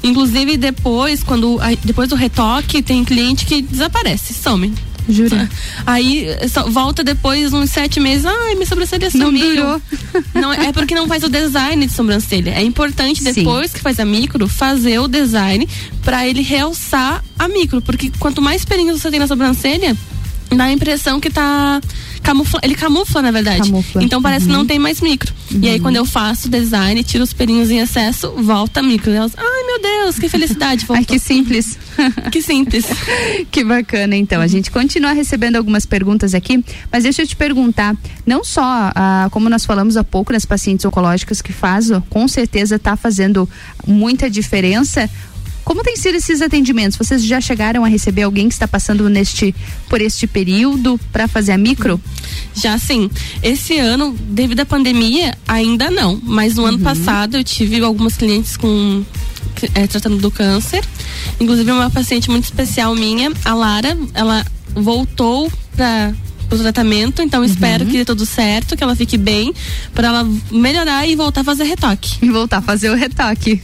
Inclusive depois, quando depois do retoque, tem cliente que desaparece, some. Jura? Aí volta depois uns sete meses, ai, minha sobrancelha sumiu. Não durou. Não, é porque não faz o design de sobrancelha. É importante depois Sim. que faz a micro, fazer o design para ele realçar a micro, porque quanto mais pelinhos você tem na sobrancelha, dá a impressão que tá camufla, ele camufla na verdade. Camufla. Então parece uhum. que não tem mais micro. Uhum. E aí quando eu faço design, tiro os pelinhos em excesso, volta micro. Elas, ai meu Deus, que felicidade. Voltou. Ai, que simples. que simples. que bacana então. A gente continua recebendo algumas perguntas aqui, mas deixa eu te perguntar, não só ah, como nós falamos há pouco nas pacientes oncológicas que faz, com certeza está fazendo muita diferença como tem sido esses atendimentos? Vocês já chegaram a receber alguém que está passando neste por este período para fazer a micro? Já sim. Esse ano, devido à pandemia, ainda não. Mas no uhum. ano passado eu tive algumas clientes com é, tratando do câncer. Inclusive uma paciente muito especial minha, a Lara, ela voltou para o tratamento, então uhum. espero que dê tudo certo, que ela fique bem, para ela melhorar e voltar a fazer retoque. E voltar a fazer o retoque.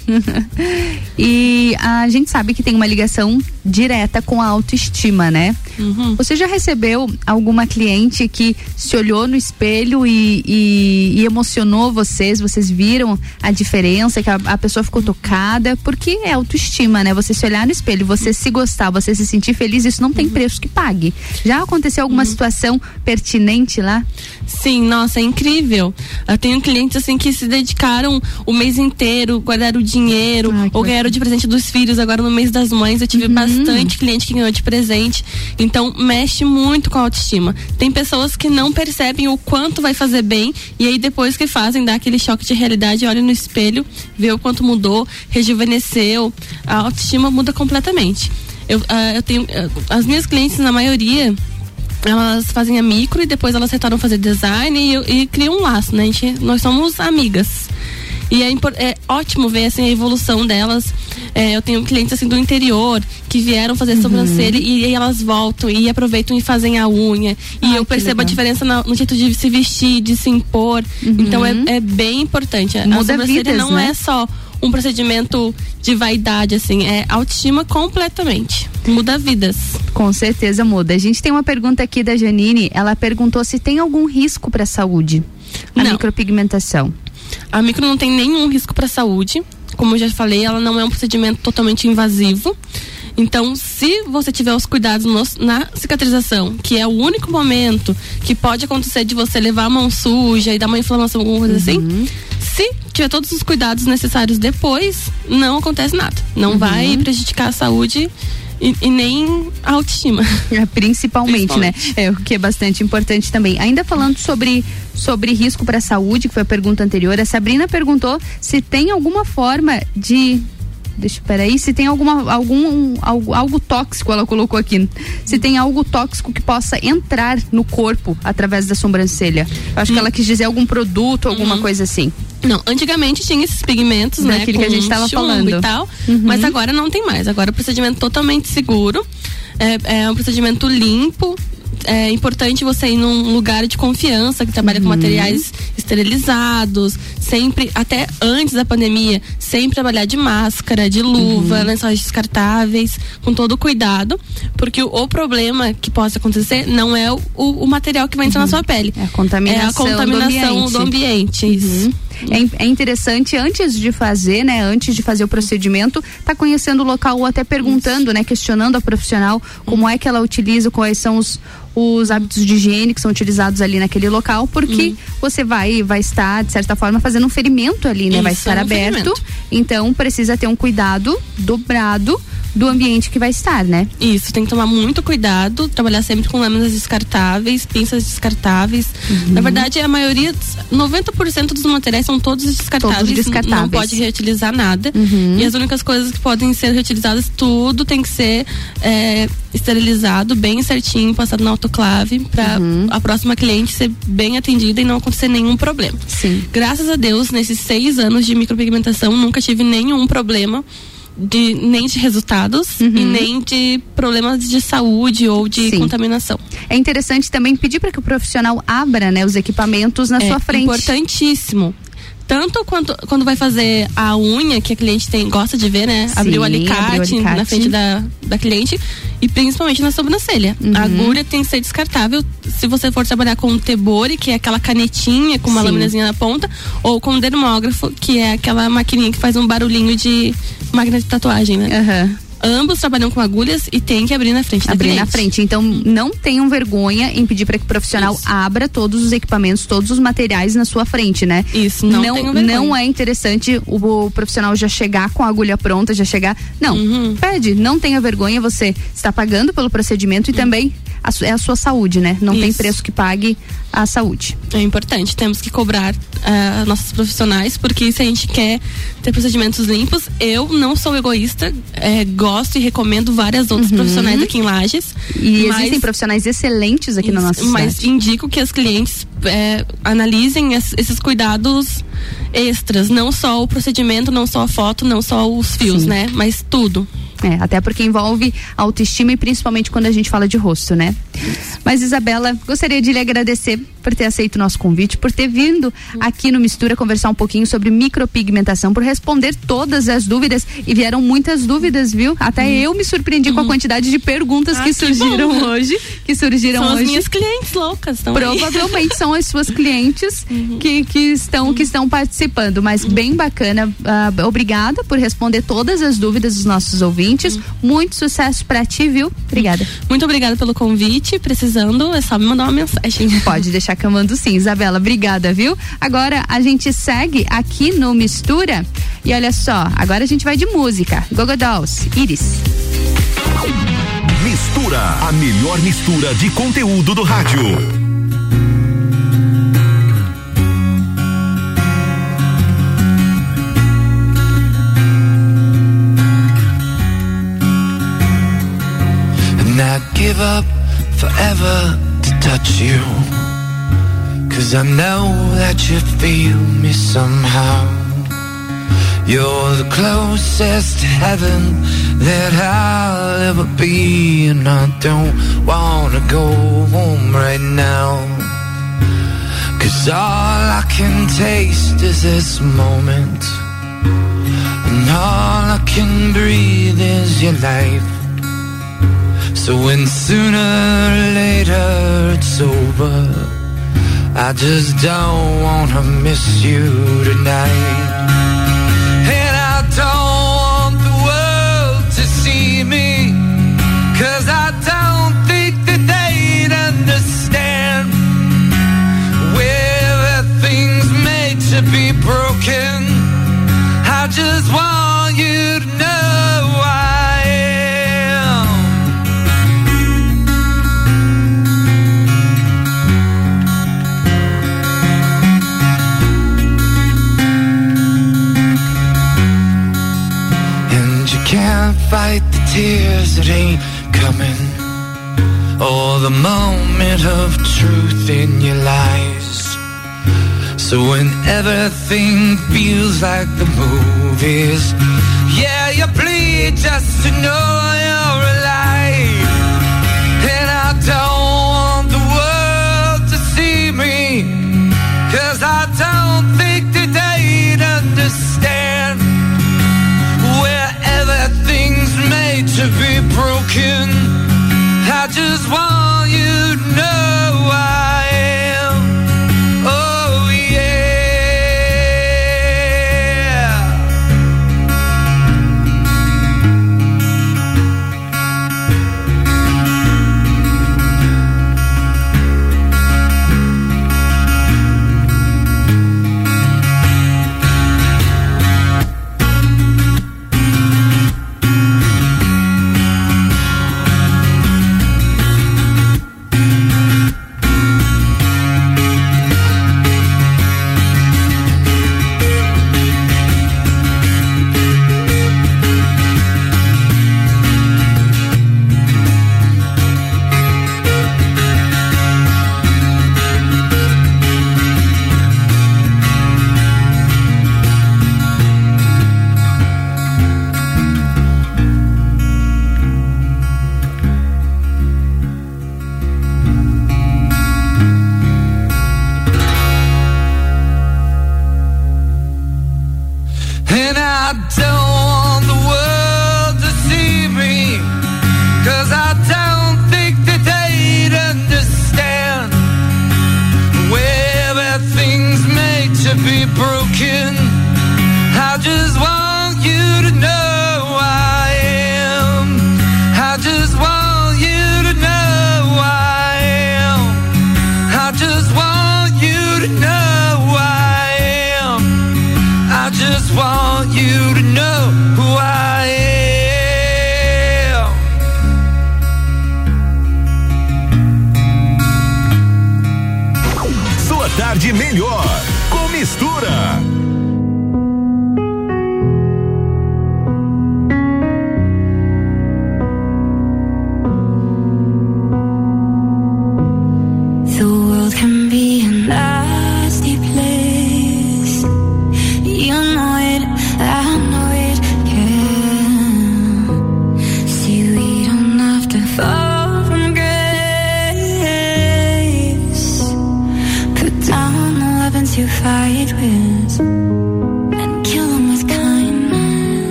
e a gente sabe que tem uma ligação direta com a autoestima, né? Uhum. Você já recebeu alguma cliente que se olhou no espelho e, e, e emocionou vocês? Vocês viram a diferença, que a, a, pessoa ficou tocada? Porque é autoestima, né? Você se olhar no espelho, você se gostar, você se sentir feliz, isso não tem uhum. preço que pague. Já aconteceu alguma uhum. Situação pertinente lá? Sim, nossa, é incrível. Eu tenho clientes assim que se dedicaram o mês inteiro, guardaram o dinheiro, Ai, ou ganharam de presente dos filhos agora no mês das mães. Eu tive uhum bastante cliente que ganhou de presente. Então, mexe muito com a autoestima. Tem pessoas que não percebem o quanto vai fazer bem e aí depois que fazem, dá aquele choque de realidade, olha no espelho, vê o quanto mudou, rejuvenesceu, a autoestima muda completamente. Eu, uh, eu tenho. Uh, as minhas clientes, na maioria, elas fazem a micro e depois elas retornam fazer design e, e criam um laço, né? Gente, nós somos amigas. E é, é ótimo ver assim, a evolução delas. É, eu tenho clientes assim do interior que vieram fazer uhum. sobrancelha e, e, elas voltam e aproveitam e fazem a unha. E Ai, eu percebo a diferença no, no, jeito de se vestir, de se impor. Uhum. Então é, é, bem importante. Muda a sobrancelha vidas, não né? é só um procedimento de vaidade, assim, é autoestima completamente. Muda vidas. Com certeza muda. A gente tem uma pergunta aqui da Janine. Ela perguntou se tem algum risco para a saúde a não. micropigmentação. A micro não tem nenhum risco para a saúde. Como eu já falei, ela não é um procedimento totalmente invasivo. Então, se você tiver os cuidados no, na cicatrização, que é o único momento que pode acontecer de você levar a mão suja e dar uma inflamação, alguma coisa assim, uhum. assim, se tiver todos os cuidados necessários depois, não acontece nada. Não uhum. vai prejudicar a saúde e, e, nem a autoestima. É, principalmente, né? principalmente, né? É o que é bastante importante também. Ainda falando sobre sobre risco para a saúde, que foi a pergunta anterior, a Sabrina perguntou se tem alguma forma de Deixa, peraí, se tem alguma, algum, algo, algo tóxico, ela colocou aqui. Se tem algo tóxico que possa entrar no corpo através da sobrancelha. Eu acho hum. que ela quis dizer algum produto, alguma uhum. coisa assim. Não, antigamente tinha esses pigmentos, né? Aquilo que a gente estava falando. E tal, uhum. Mas agora não tem mais. Agora é um procedimento totalmente seguro. É, é um procedimento limpo, é importante você ir num lugar de confiança que trabalha uhum. com materiais esterilizados, sempre, até antes da pandemia, sempre trabalhar de máscara, de luva, uhum. lençóis descartáveis, com todo cuidado, porque o, o, problema que possa acontecer não é o, o, material que vai entrar uhum. na sua pele. É a contaminação, é a contaminação do ambiente. Do ambiente isso. É, é, interessante antes de fazer, né? Antes de fazer o procedimento, tá conhecendo o local ou até perguntando, Isso. né? Questionando a profissional como é que ela utiliza, quais são os, os hábitos de higiene que são utilizados ali naquele local, porque uhum. você vai vai estar de certa forma fazendo um ferimento ali, né? Isso, vai estar é um aberto, ferimento. então precisa ter um cuidado dobrado do ambiente que vai estar, né? Isso, tem que tomar muito cuidado, trabalhar sempre com lâminas descartáveis, pinças descartáveis. Uhum. Na verdade, a maioria, 90% dos materiais são todos descartáveis, todos descartáveis. Não pode reutilizar nada. Uhum. E as únicas coisas que podem ser reutilizadas, tudo tem que ser é, esterilizado bem certinho, passado na autoclave, para uhum. a próxima cliente ser bem atendida e não acontecer nenhum problema. Sim. Graças a Deus, nesses seis anos de micropigmentação, nunca tive nenhum problema de nem de resultados uhum. e nem de problemas de saúde ou de Sim. contaminação. É interessante também pedir para que o profissional abra, né, os equipamentos na é sua frente. Importantíssimo tanto quanto quando vai fazer a unha que a cliente tem gosta de ver, né? Sim, abrir o alicate, alicate, na frente da, da cliente e principalmente na sobrancelha. Uhum. A agulha tem que ser descartável se você for trabalhar com o tebore, que é aquela canetinha com uma Sim. laminazinha na ponta, ou com o dermógrafo, que é aquela maquininha que faz um barulhinho de máquina de tatuagem, né? Uhum ambos trabalham com agulhas e tem que abrir na frente abrir cliente. na frente então não tenham vergonha em pedir para que o profissional Isso. abra todos os equipamentos todos os materiais na sua frente né Isso, não não, não é interessante o, o, profissional já chegar com a agulha pronta já chegar não uhum. pede não tenha vergonha você está pagando pelo procedimento e uhum. também a, é a sua saúde né não Isso. tem preço que pague a saúde é importante temos que cobrar uh, nossos profissionais porque se a gente quer ter procedimentos limpos eu não sou egoísta é, gosto e recomendo várias outras uhum. profissionais aqui em Lages. E mas, existem profissionais excelentes aqui na nossa cidade. Mas indico que as clientes é, analisem esses cuidados extras, não só o procedimento, não só a foto, não só os fios, Sim. né? Mas tudo. É, até porque envolve autoestima e principalmente quando a gente fala de rosto, né? Mas Isabela, gostaria de lhe agradecer por ter aceito o nosso convite, por ter vindo aqui no Mistura conversar um pouquinho sobre micropigmentação, por responder todas as dúvidas e vieram muitas dúvidas, viu? Até hum. eu me surpreendi hum. com a uhum. quantidade de perguntas ah, que surgiram que hoje, que surgiram são hoje. São as minhas clientes loucas, Provavelmente são as suas clientes uhum. que, que estão uhum. que estão participando, mas bem bacana. Uh, obrigada por responder todas as dúvidas dos nossos ouvintes. Uhum. Muito sucesso para ti, viu? Obrigada. Muito obrigada pelo convite. Precisando, é só me mandar uma mensagem. Pode deixar eu mando sim, Isabela. Obrigada, viu? Agora a gente segue aqui no Mistura. E olha só, agora a gente vai de música. Gogo Dolls, Iris. Mistura, a melhor mistura de conteúdo do rádio. Give up forever to touch you. Cause I know that you feel me somehow. You're the closest to heaven that I'll ever be. And I don't wanna go home right now. Cause all I can taste is this moment. And all I can breathe is your life. So when sooner or later it's over, I just don't wanna miss you tonight. And I don't want the world to see me, cause I don't think that they'd understand. Where everything's made to be broken, I just want fight the tears that ain't coming. Or the moment of truth in your lies. So when everything feels like the movies Yeah, you bleed just to know I just want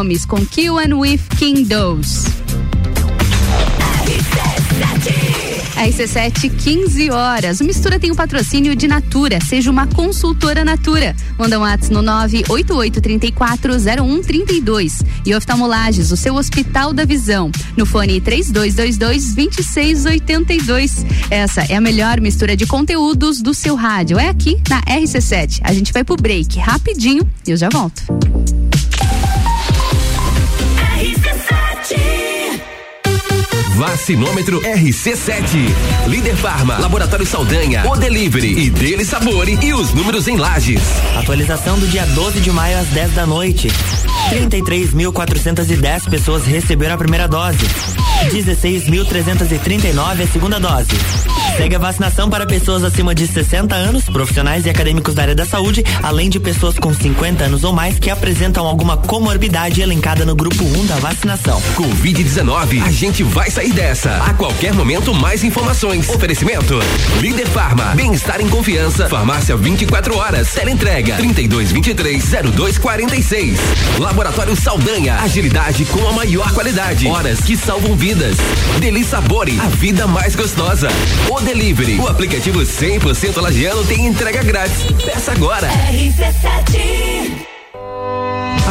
Gomes com Kill and With King Dose. RC7, 15 horas. O Mistura tem o patrocínio de Natura. Seja uma consultora Natura. Manda um WhatsApp no 988340132. E oftalmolages, o seu Hospital da Visão. No fone 3222-2682. Essa é a melhor mistura de conteúdos do seu rádio. É aqui na RC7. A gente vai pro break rapidinho e eu já volto. Vacinômetro RC7. Líder Farma, Laboratório Saldanha, O Delivery e Dele Sabore e os números em lajes. Atualização do dia 12 de maio às 10 da noite. 33.410 pessoas receberam a primeira dose. 16.339 a segunda dose. Segue a vacinação para pessoas acima de 60 anos, profissionais e acadêmicos da área da saúde, além de pessoas com 50 anos ou mais que apresentam alguma comorbidade elencada no grupo 1 da vacinação. Covid-19, a gente vai sair dessa. A qualquer momento, mais informações. Oferecimento: Líder Farma, bem-estar em confiança. Farmácia 24 horas. Teleentrega 3223-0246. Laboratório Saldanha, agilidade com a maior qualidade. Horas que salvam vidas. Deli Sabore, a vida mais gostosa. O Delivery, o aplicativo 100% lagiano tem entrega grátis. Peça agora. RC7 A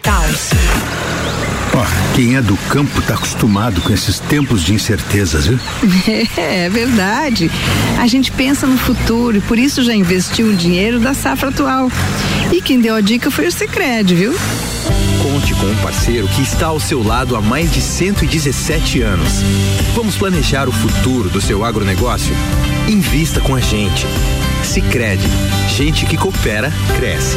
Taos. Ó, quem é do campo tá acostumado com esses tempos de incertezas, viu? É, é verdade. A gente pensa no futuro e por isso já investiu o dinheiro da safra atual. E quem deu a dica foi o Sicredi, viu? Conte com um parceiro que está ao seu lado há mais de 117 anos. Vamos planejar o futuro do seu agronegócio? Invista com a gente. Sicredi, gente que coopera cresce.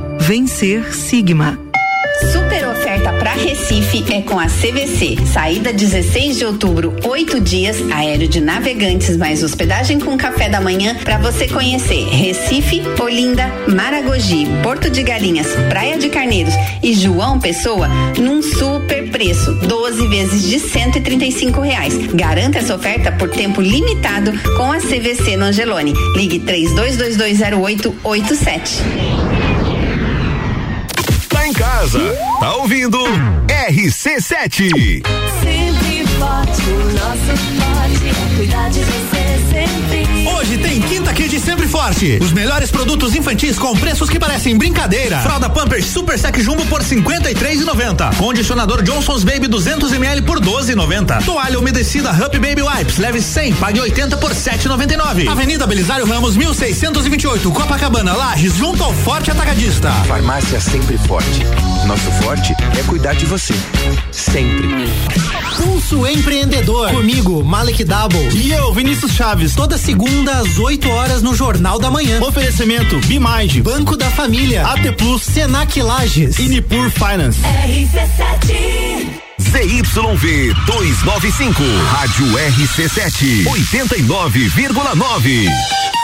Vencer Sigma. Super oferta para Recife é com a CVC. Saída 16 de outubro, oito dias, aéreo de navegantes mais hospedagem com café da manhã para você conhecer Recife, Olinda, Maragogi, Porto de Galinhas, Praia de Carneiros e João Pessoa num super preço, 12 vezes de 135 reais. Garanta essa oferta por tempo limitado com a CVC no Angelone. Ligue 32220887. Em casa, tá ouvindo RC7. Sempre forte, o nosso forte é cuidar de você. Hoje tem Quinta Kid Sempre Forte. Os melhores produtos infantis com preços que parecem brincadeira. Fralda Pampers Super Sec Jumbo por 53,90. Condicionador Johnson's Baby 200 ml por 12,90. Toalha umedecida Happy Baby Wipes leve 100, pague 80 por 7,99. Avenida Belisário Ramos 1628, Copacabana, Lages, junto ao Forte Atacadista. Farmácia Sempre Forte. Nosso forte é cuidar de você. Sempre. Pulso Empreendedor. Comigo, Malek Double. E eu, Vinícius Chaves, toda segunda às 8 horas no Jornal da Manhã. Oferecimento Bimage, Banco da Família, AT Plus, Senac Lages e Nipur Finance. RC7 ZYV 295, Rádio RC7, 89,9.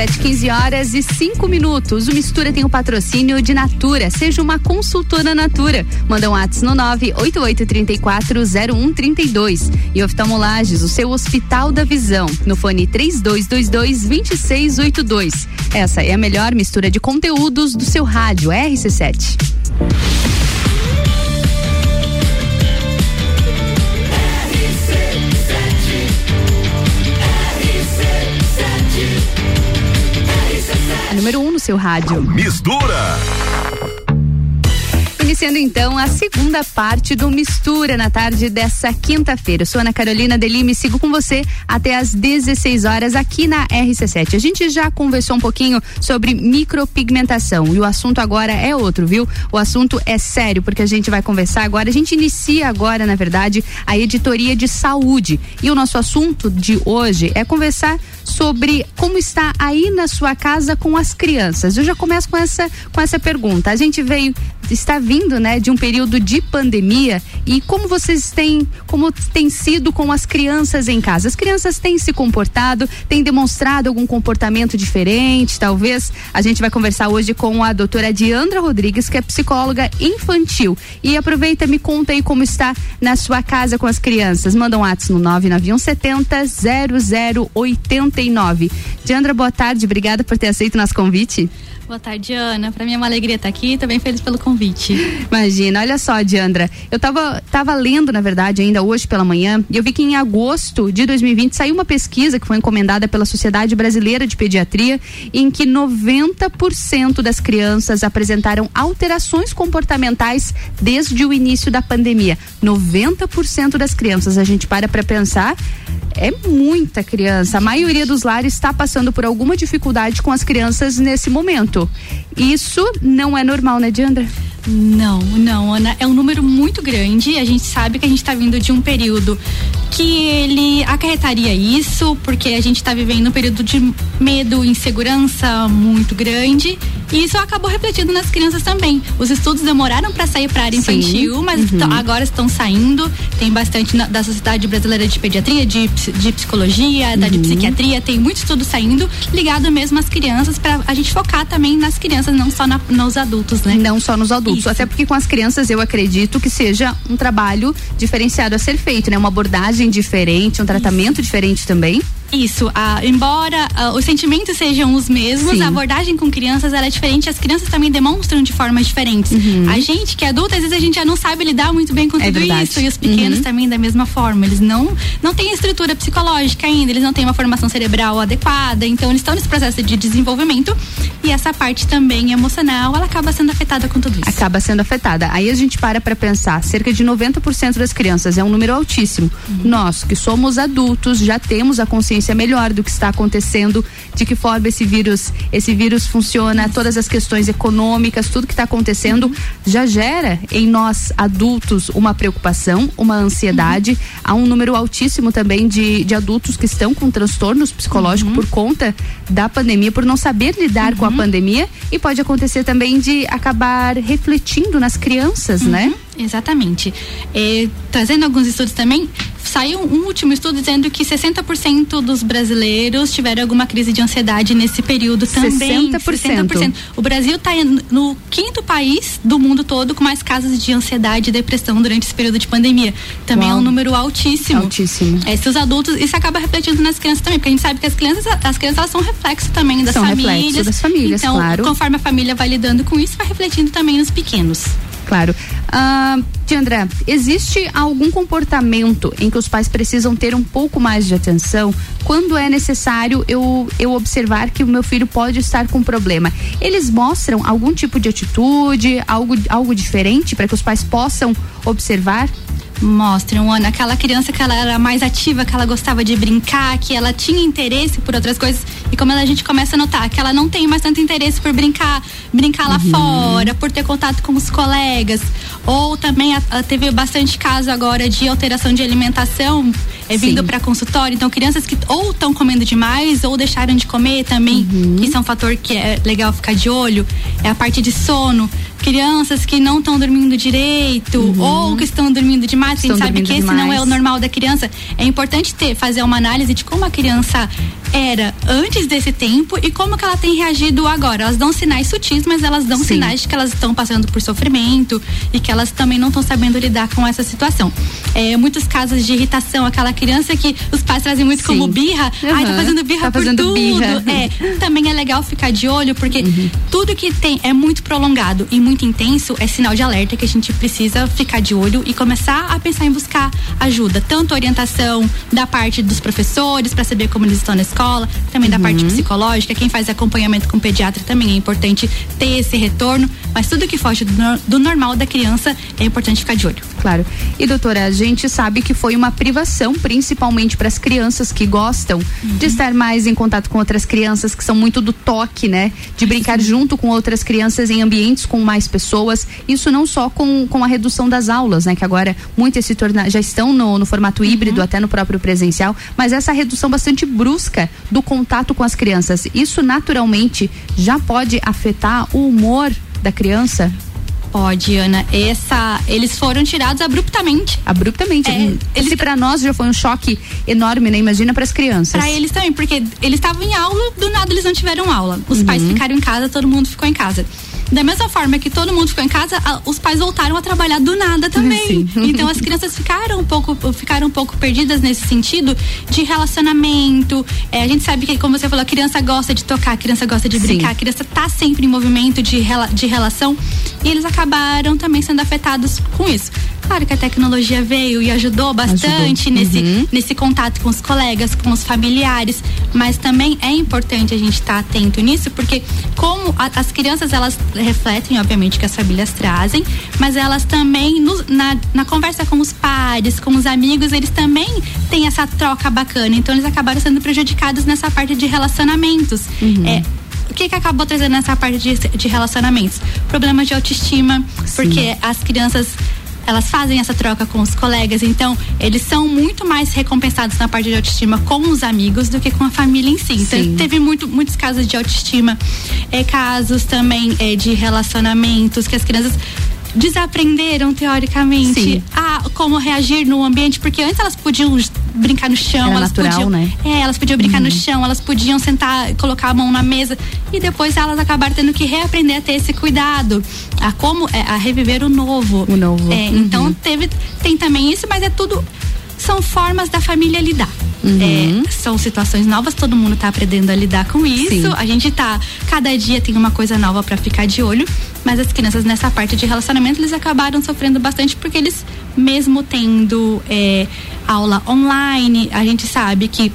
RC7, 15 horas e 5 minutos. O Mistura tem o patrocínio de Natura. Seja uma consultora Natura. Manda um WhatsApp no 988340132. E Oftalmolages, o seu Hospital da Visão. No fone 3222-2682. Essa é a melhor mistura de conteúdos do seu rádio RC7. Seu rádio. Mistura. Iniciando então a segunda parte do Mistura na tarde dessa quinta-feira. Sou Ana Carolina Delime, sigo com você até às 16 horas aqui na RC7. A gente já conversou um pouquinho sobre micropigmentação e o assunto agora é outro, viu? O assunto é sério porque a gente vai conversar agora. A gente inicia agora, na verdade, a editoria de saúde. E o nosso assunto de hoje é conversar sobre como está aí na sua casa com as crianças. Eu já começo com essa com essa pergunta. A gente veio está vindo, né, de um período de pandemia e como vocês têm, como tem sido com as crianças em casa? As crianças têm se comportado, têm demonstrado algum comportamento diferente, talvez? A gente vai conversar hoje com a doutora Diandra Rodrigues, que é psicóloga infantil. E aproveita, me conta aí como está na sua casa com as crianças. Manda um WhatsApp no 991 70 0089. Diandra, boa tarde, obrigada por ter aceito nosso convite. Boa tarde, Ana. Para mim é uma alegria estar aqui. Também feliz pelo convite. Imagina, olha só, Diandra. Eu tava, tava lendo, na verdade, ainda hoje pela manhã, e eu vi que em agosto de 2020 saiu uma pesquisa que foi encomendada pela Sociedade Brasileira de Pediatria, em que 90% das crianças apresentaram alterações comportamentais desde o início da pandemia. 90% das crianças. A gente para para pensar, é muita criança. A maioria dos lares está passando por alguma dificuldade com as crianças nesse momento. Isso não é normal, né, Diandra? Não, não, Ana. É um número muito grande. A gente sabe que a gente está vindo de um período que ele acarretaria isso, porque a gente está vivendo um período de medo, insegurança muito grande. E isso acabou refletindo nas crianças também. Os estudos demoraram para sair para a área infantil, Sim. mas Uhum. agora estão saindo. Tem bastante na- da Sociedade Brasileira de Pediatria, de, de psicologia, da de Uhum. psiquiatria. Tem muito estudo saindo ligado mesmo às crianças para a gente focar também nas crianças, não só na- nos adultos, né? Não só nos adultos. Até porque com as crianças eu acredito que seja um trabalho diferenciado a ser feito, né? Uma abordagem diferente, um tratamento diferente também. Isso, embora ah, os sentimentos sejam os mesmos, Sim. a abordagem com crianças ela é diferente, as crianças também demonstram de formas diferentes. A gente que é adulta, às vezes a gente já não sabe lidar muito bem com Uhum. É tudo verdade. isso, e os pequenos Uhum. também da mesma forma, eles não não têm estrutura psicológica ainda, eles não têm uma formação cerebral adequada, então eles estão nesse processo de desenvolvimento e essa parte também emocional, ela acaba sendo afetada com tudo isso. Acaba sendo afetada. Aí a gente para para pensar, cerca de 90% das crianças é um número altíssimo. Nós, que somos adultos, já temos a consciência melhor do que está acontecendo, de que forma esse vírus, esse vírus funciona, todas as questões econômicas, tudo que está acontecendo já gera em nós adultos uma preocupação, uma ansiedade. Há um número altíssimo também de, de adultos que estão com transtornos psicológicos por conta da pandemia, por não saber lidar com a pandemia e pode acontecer também de acabar refletindo nas crianças, né? Exatamente. É, trazendo alguns estudos também, saiu um último estudo dizendo que 60% dos brasileiros tiveram alguma crise de ansiedade nesse período também. 60%. O Brasil está no quinto país do mundo todo com mais casos de ansiedade e depressão durante esse período de pandemia. Também Uau. é um número altíssimo. Altíssimo. É, se os adultos, isso acaba refletindo nas crianças também, porque a gente sabe que as crianças, as crianças são reflexo também das São reflexo famílias. das famílias, então, claro. conforme a família vai lidando com isso, vai refletindo também nos pequenos. Claro. Ah, Tiandra, existe algum comportamento em que os pais precisam ter um pouco mais de atenção quando é necessário eu, eu observar que o meu filho pode estar com problema? Eles mostram algum tipo de atitude, algo, algo diferente para que os pais possam observar? Mostram, Ana, aquela criança que ela era mais ativa, que ela gostava de brincar, que ela tinha interesse por outras coisas. E como a gente começa a notar que ela não tem mais tanto interesse por brincar, brincar lá Uhum. fora, por ter contato com os colegas. Ou também a- a- teve bastante caso agora de alteração de alimentação é, vindo para consultório. Então, crianças que ou estão comendo demais ou deixaram de comer também, Uhum. isso é um fator que é legal ficar de olho. É a parte de sono. Crianças que não estão dormindo direito ou que estão dormindo demais, a Uhum. Estão gente sabe que esse não é o normal da criança. É importante ter, fazer uma análise de como a criança era antes desse tempo e como que ela tem reagido agora. Elas dão sinais sutis, mas elas dão Sim. sinais de que elas estão passando por sofrimento e que elas também não estão sabendo lidar com essa situação. É, muitos casos de irritação, aquela criança que os pais trazem muito como Sim. birra. Ai, tá fazendo birra Tá por fazendo tudo. birra. É, também é legal ficar de olho, porque Uhum. tudo que tem é muito prolongado e muito intenso é sinal de alerta que a gente precisa ficar de olho e começar a pensar em buscar ajuda, tanto orientação da parte dos professores para saber como eles estão na escola, também da parte psicológica, quem faz acompanhamento com o pediatra também é importante ter esse retorno, mas tudo que foge do, do normal da criança é importante ficar de olho. Claro. E doutora, a gente sabe que foi uma privação, principalmente para as crianças que gostam de estar mais em contato com outras crianças, que são muito do toque, né? De brincar junto com outras crianças em ambientes com mais pessoas. Isso não só com, com a redução das aulas, né? Que agora muitas se torna, já estão no, no formato híbrido, até no próprio presencial, mas essa redução bastante brusca do contato com as crianças. Isso naturalmente já pode afetar o humor da criança? Pode, Ana. Essa, eles foram tirados abruptamente. Abruptamente. É, Esse para nós já foi um choque enorme, né? Imagina para as crianças. Pra eles também, porque eles estavam em aula, do nada eles não tiveram aula. Os pais ficaram em casa, todo mundo ficou em casa. Da mesma forma que todo mundo ficou em casa, a- os pais voltaram a trabalhar do nada também. Então as crianças ficaram um pouco, ficaram um pouco perdidas nesse sentido de relacionamento. É, a gente sabe que, como você falou, a criança gosta de tocar, a criança gosta de Sim. brincar, a criança tá sempre em movimento de, rela- de relação e eles acabaram também sendo afetados com isso. Claro que a tecnologia veio e ajudou bastante Ajudou. nesse, Uhum. nesse contato com os colegas, com os familiares, mas também é importante a gente estar atento nisso, porque como a- as crianças elas refletem, obviamente, que as famílias trazem, mas elas também no- na, na conversa com os pares, com os amigos, eles também têm essa troca bacana, então eles acabaram sendo prejudicados nessa parte de relacionamentos. É, o que, que acabou trazendo nessa parte de, de relacionamentos? Problemas de autoestima, porque as crianças elas fazem essa troca com os colegas, então eles são muito mais recompensados na parte de autoestima com os amigos do que com a família em si. Então Sim. teve muito, muitos casos de autoestima, é, casos também é, de relacionamentos que as crianças desaprenderam teoricamente Sim. a como reagir no ambiente, porque antes elas podiam brincar no chão, Era elas natural, podiam, né? é, elas podiam brincar no chão, elas podiam sentar, colocar a mão na mesa e depois elas acabaram tendo que reaprender a ter esse cuidado, a como é, a reviver o novo. O novo. É, Uhum. Então teve tem também isso, mas é tudo são formas da família lidar. Uhum. É, são situações novas, todo mundo tá aprendendo a lidar com isso. Sim. A gente tá cada dia tem uma coisa nova para ficar de olho, mas as crianças nessa parte de relacionamento eles acabaram sofrendo bastante porque eles mesmo tendo é, aula online, a gente sabe que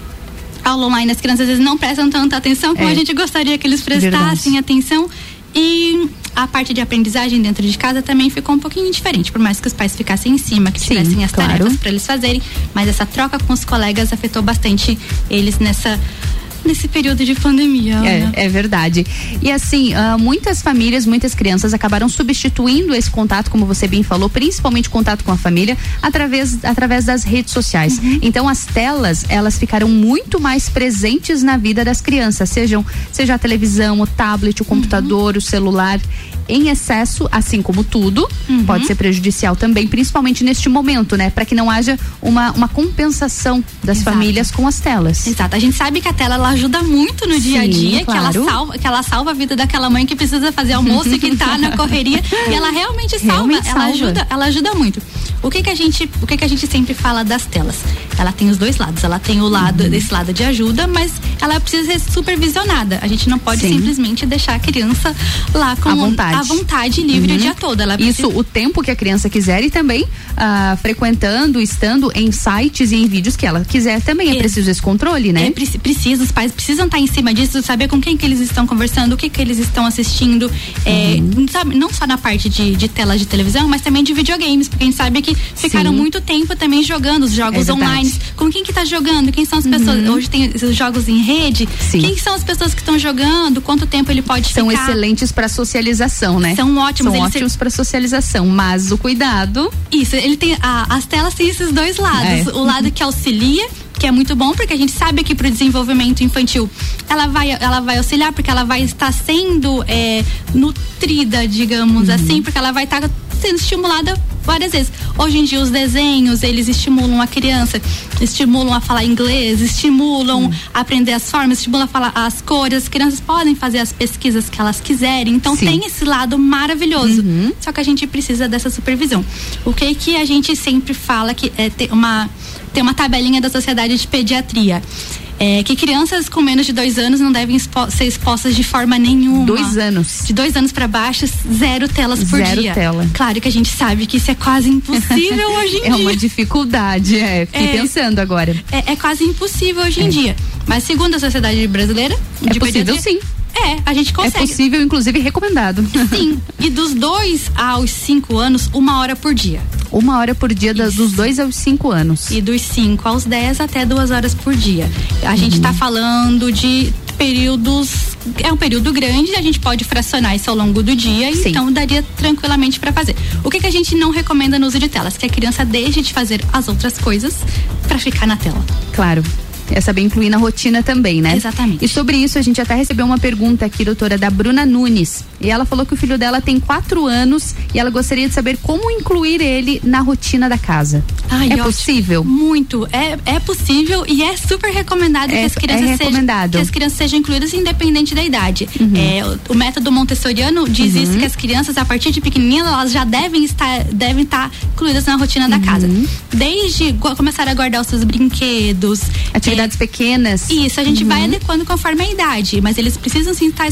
aula online as crianças às vezes não prestam tanta atenção como É. a gente gostaria que eles prestassem Verdade. atenção e a parte de aprendizagem dentro de casa também ficou um pouquinho diferente, por mais que os pais ficassem em cima, que Sim, tivessem as claro. tarefas para eles fazerem, mas essa troca com os colegas afetou bastante eles nessa nesse período de pandemia. Ana. É, é verdade. E assim, ah, muitas famílias, muitas crianças acabaram substituindo esse contato, como você bem falou, principalmente contato com a família, através, através das redes sociais. Então, as telas, elas ficaram muito mais presentes na vida das crianças, sejam, seja a televisão, o tablet, o computador, o celular. Em excesso, assim como tudo, pode ser prejudicial também, principalmente neste momento, né? Para que não haja uma, uma compensação das Exato. famílias com as telas. Exato. A gente sabe que a tela ela ajuda muito no dia a dia, que ela claro. salva, que ela salva a vida daquela mãe que precisa fazer almoço e que tá na correria e ela realmente salva, Realmente ela salva. ajuda, ela ajuda muito. O que que a gente, o que que a gente sempre fala das telas? Ela tem os dois lados, ela tem o lado Uhum. desse lado de ajuda, mas ela precisa ser supervisionada. A gente não pode Sim. simplesmente deixar a criança lá com À vontade. À vontade livre Uhum. o dia todo. Ela Isso, o tempo que a criança quiser e também ah, frequentando, estando em sites e em vídeos que ela quiser também. É, preciso esse controle, né? É, preci- precisa, os pais precisam estar em cima disso, saber com quem que eles estão conversando, o que que eles estão assistindo, é, Uhum. sabe, não só na parte de, de tela de televisão, mas também de videogames, porque a gente sabe que ficaram Sim. muito tempo também jogando os É jogos verdade. online. Com quem que tá jogando? Quem são as pessoas? Uhum. Hoje tem os jogos em rede. Sim. Quem são as pessoas que estão jogando? Quanto tempo ele pode São ficar? excelentes para socialização, né? São ótimos, São ótimos para socialização, mas o cuidado. Isso, ele tem a- as telas têm esses dois lados. É. O lado que auxilia, que é muito bom, porque a gente sabe que para o desenvolvimento infantil ela vai, ela vai auxiliar, porque ela vai estar sendo é, nutrida, digamos assim, porque ela vai estar sendo estimulada várias vezes. Hoje em dia os desenhos, eles estimulam a criança, estimulam a falar inglês, estimulam a aprender as formas, estimulam a falar as cores. As crianças podem fazer as pesquisas que elas quiserem. Então Sim. tem esse lado maravilhoso. Só que a gente precisa dessa supervisão. O que que a gente sempre fala que é ter uma tem uma tabelinha da Sociedade de Pediatria. É, que crianças com menos de dois anos não devem expo- ser expostas de forma nenhuma. Dois anos. De dois anos pra baixo, zero telas por Zero dia. tela. Claro que a gente sabe que isso é quase impossível hoje em é dia. uma dificuldade, é. Fiquei É. pensando agora. É, é quase impossível hoje em dia. Mas segundo a Sociedade Brasileira É possível, sim. É, a gente É consegue. possível, inclusive recomendado. Sim. E dos dois aos cinco anos, uma hora por dia. Uma hora por dia da- dos dois aos cinco anos. E dos 5 aos 10 até duas horas por dia. A gente está falando de períodos. É um período grande, a gente pode fracionar isso ao longo do dia, então daria tranquilamente para fazer. O que, que a gente não recomenda no uso de telas? Que a criança deixe de fazer as outras coisas para ficar na tela. Claro. É saber incluir na rotina também, né? Exatamente. E sobre isso, a gente até recebeu uma pergunta aqui, doutora, da Bruna Nunes. E ela falou que o filho dela tem quatro anos e ela gostaria de saber como incluir ele na rotina da casa. Ai, é possível? Muito. É, é possível e é super recomendado que É- as crianças é sejam que as crianças sejam incluídas independente da idade. Uhum. É, o, método montessoriano diz Uhum. isso que as crianças a partir de pequenininhas elas já devem estar devem estar incluídas na rotina da casa. Uhum. Desde começar a guardar os seus brinquedos, Atividades pequenas. isso, a gente Uhum. vai adequando conforme a idade, mas eles precisam sim estar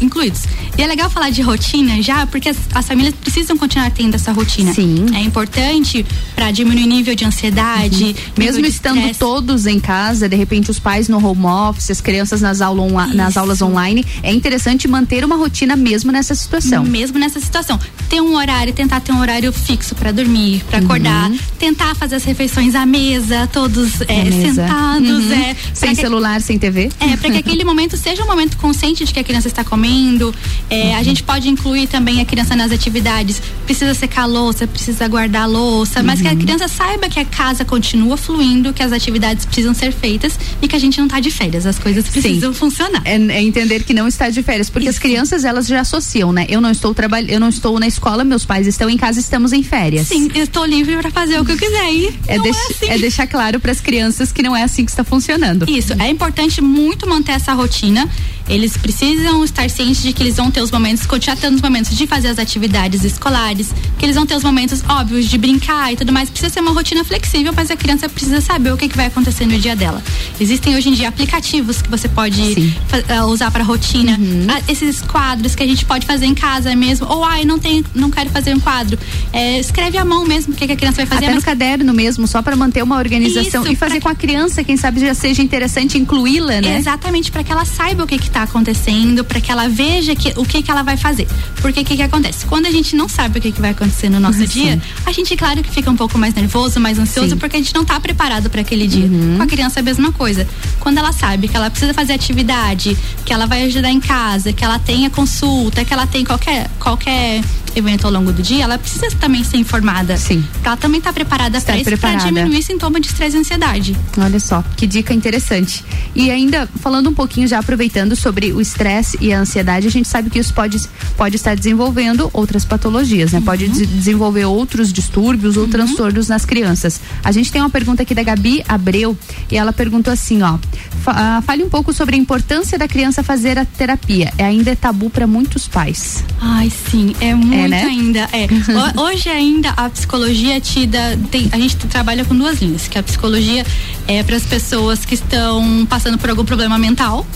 incluídos. E é legal falar de rotina já, porque as, as famílias precisam continuar tendo essa rotina. Sim. É importante para diminuir nível de ansiedade. Uhum. Mesmo de estando estresse. todos em casa, de repente os pais no home office, as crianças nas, aula onla- nas aulas online, é interessante manter uma rotina mesmo nessa situação. Mesmo nessa situação. Ter um horário, tentar ter um horário fixo para dormir, para acordar, Uhum. tentar fazer as refeições à mesa, todos é, mesa. sentados, Uhum. é, Sem que- celular, sem TV. É, para que aquele momento seja um momento consciente de que a criança está comendo. É, A gente pode incluir também a criança nas atividades. Precisa secar a louça, precisa guardar a louça, mas Uhum. que a criança saiba que a casa continua fluindo, que as atividades precisam ser feitas e que a gente não está de férias. As coisas precisam funcionar. É, é entender que não está de férias, porque as crianças elas já associam, né? Eu não estou trabalhando, eu não estou na escola, meus pais estão em casa, estamos em férias. Sim, eu estou livre para fazer o que eu quiser. E É, não deix- é assim. é deixar claro para as crianças que não é assim que está funcionando. Isso, é importante muito manter essa rotina. Eles precisam estar cientes de que eles vão ter os momentos, continuar tendo os momentos de fazer as atividades escolares, que eles vão ter os momentos óbvios de brincar e tudo mais. Precisa ser uma rotina flexível, mas a criança precisa saber o que, que vai acontecer no dia dela. Existem hoje em dia aplicativos que você pode ah, usar para rotina. Uhum. Ah, esses quadros que a gente pode fazer em casa mesmo. Ou, ai, não tenho, não quero fazer um quadro. É, escreve à mão mesmo o que, que a criança vai fazer. Até mas no caderno mesmo, só para manter uma organização Isso, e fazer com a criança, quem sabe já seja interessante incluí-la, né? Exatamente, para que ela saiba o que está acontecendo, para que ela veja que, o que, que ela vai fazer. Porque o que, que acontece? Quando a gente não sabe o que, que vai acontecer no nosso Sim. dia, a gente, claro que fica um pouco mais nervoso, mais ansioso, Sim. porque a gente não está preparado para aquele dia. Uhum. Com a criança é a mesma coisa. Quando ela sabe que ela precisa fazer atividade, que ela vai ajudar em casa, que ela tenha consulta, que ela tem qualquer, qualquer evento ao longo do dia, ela precisa também ser informada. Sim. Ela também está preparada Está para isso, para diminuir sintoma de estresse e ansiedade. Olha só, que dica interessante. E ainda falando um pouquinho, já aproveitando sobre o estresse e a ansiedade, a gente sabe que isso pode, pode estar desenvolvendo outras patologias, né? Pode des- desenvolver outros distúrbios ou transtornos nas crianças. A gente tem uma pergunta aqui da Gabi Abreu e ela perguntou assim, ó. fa- ah, fale um pouco sobre a importância da criança fazer a terapia. É ainda é tabu para muitos pais. Ai, sim, é muito né? ainda. É. Ho- Hoje ainda a psicologia te dá. tem- a gente trabalha com duas linhas, que a psicologia é para as pessoas que estão passando por algum problema mental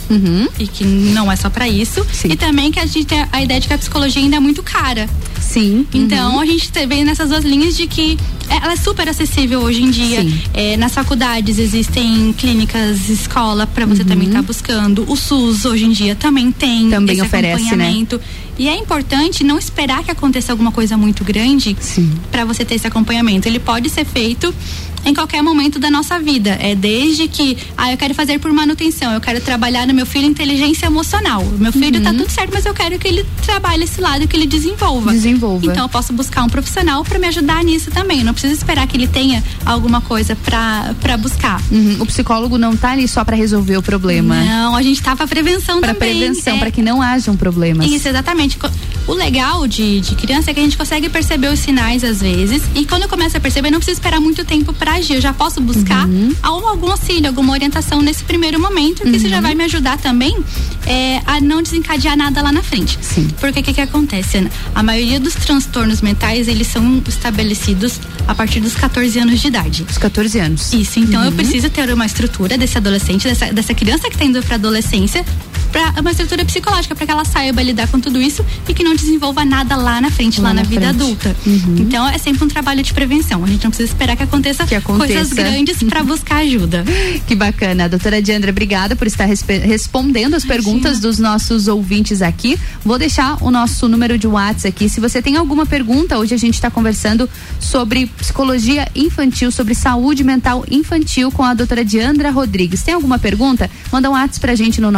e que não é só para isso. E também que a gente tem a ideia de que a psicologia ainda é muito cara. Sim. Então a gente te- vem nessas duas linhas de que é, ela é super acessível hoje em dia. É, nas faculdades existem clínicas, escola para você também estar buscando. O SUS hoje em dia também tem Também esse oferece, né? acompanhamento. E é importante não esperar que aconteça alguma coisa muito grande para você ter esse acompanhamento. Ele pode ser feito em qualquer momento da nossa vida. É desde que, ah, eu quero fazer por manutenção, eu quero trabalhar no meu filho inteligência emocional. Meu filho tá tudo certo, mas eu quero que ele trabalhe esse lado, que ele desenvolva. Desenvolva. Então eu posso buscar um profissional para me ajudar nisso também. Eu não preciso esperar que ele tenha alguma coisa para buscar. Uhum. O psicólogo não tá ali só para resolver o problema. Não, a gente tá pra prevenção Pra também. prevenção, é. para que não hajam problemas. Isso, exatamente. O legal de, de criança é que a gente consegue perceber os sinais às vezes. E quando eu começo a perceber, eu não preciso esperar muito tempo pra agir. Eu já posso buscar algum, algum auxílio, alguma orientação nesse primeiro momento, que isso já vai me ajudar também é, a não desencadear nada lá na frente. Sim. Porque o que, que acontece, Ana? A maioria dos transtornos mentais, eles são estabelecidos a partir dos 14 anos de idade. Os 14 anos. Isso, então eu Uhum. preciso ter uma estrutura desse adolescente, dessa, dessa criança que está indo para adolescência, para uma estrutura psicológica, para que ela saiba lidar com tudo isso e que não desenvolva nada lá na frente, lá, Lá na, na vida frente. adulta. Uhum. Então é sempre um trabalho de prevenção. A gente não precisa esperar que aconteça, coisas aconteça. grandes para buscar ajuda. Que bacana. Doutora Diandra, obrigada por estar respondendo as perguntas dos nossos ouvintes aqui. Vou deixar o nosso número de WhatsApp aqui. Se você tem alguma pergunta, hoje a gente está conversando sobre psicologia infantil, sobre saúde mental infantil com a doutora Diandra Rodrigues. Tem alguma pergunta? Manda um WhatsApp pra gente no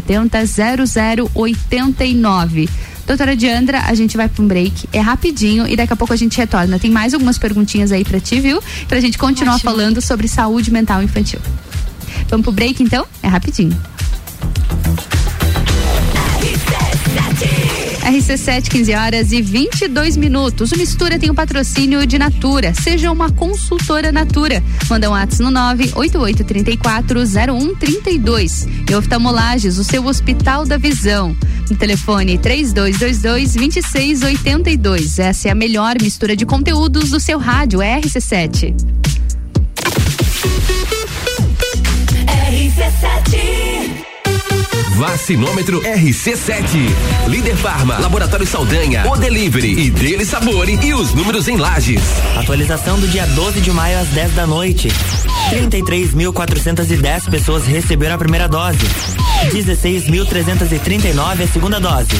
99170 0089. Doutora Diandra, a gente vai para um break, é rapidinho e daqui a pouco a gente retorna. Tem mais algumas perguntinhas aí pra ti, viu? Pra gente continuar Ótimo. falando sobre saúde mental infantil. Vamos pro break então? É rapidinho. RC7, 15 horas e 22 minutos. O Mistura tem o patrocínio de Natura. Seja uma consultora Natura. Manda um WhatsApp no 988340132. E oftalmolages, o seu Hospital da Visão. No telefone 3222-2682. Essa é a melhor mistura de conteúdos do seu rádio RC7. Vacinômetro RC7. Líder Farma, Laboratório Saldanha, O Delivery e Dele Sabore e os números em lajes. Atualização do dia 12 de maio às 10 da noite. 33.410 pessoas receberam a primeira dose. 16.339 a segunda dose.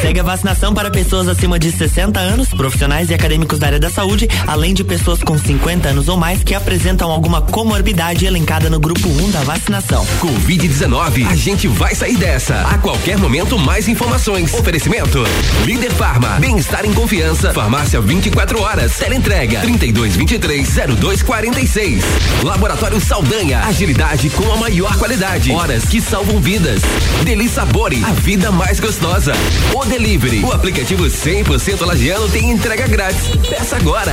Segue a vacinação para pessoas acima de 60 anos, profissionais e acadêmicos da área da saúde, além de pessoas com 50 anos ou mais que apresentam alguma comorbidade elencada no grupo 1 da vacinação. Covid-19, a gente vai sair dessa. A qualquer momento, mais informações. Oferecimento: Líder Farma, bem-estar em confiança. Farmácia 24 horas. Teleentrega 3223-0246. Laboratório Saldanha, agilidade com a maior qualidade. Horas que salvam vidas. Deli Sabore, a vida mais gostosa. O Delivery, o aplicativo 100% lagiano tem entrega grátis. Peça agora.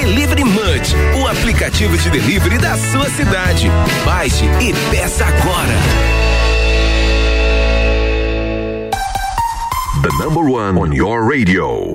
Delivery Munch, o aplicativo de delivery da sua cidade. Baixe e peça agora. The number one on your radio.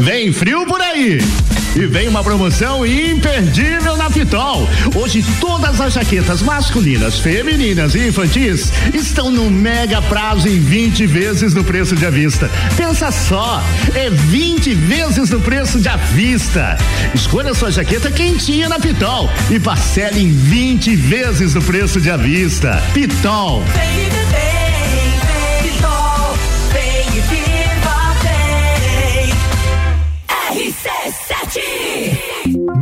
Vem frio por aí! E vem uma promoção imperdível na Pitol. Hoje todas as jaquetas masculinas, femininas e infantis estão no mega prazo em 20 vezes no preço de à vista. Pensa só, é 20 vezes no preço de à vista. Escolha sua jaqueta quentinha na Pitol e parcele em 20 vezes no preço de à vista. Pitol.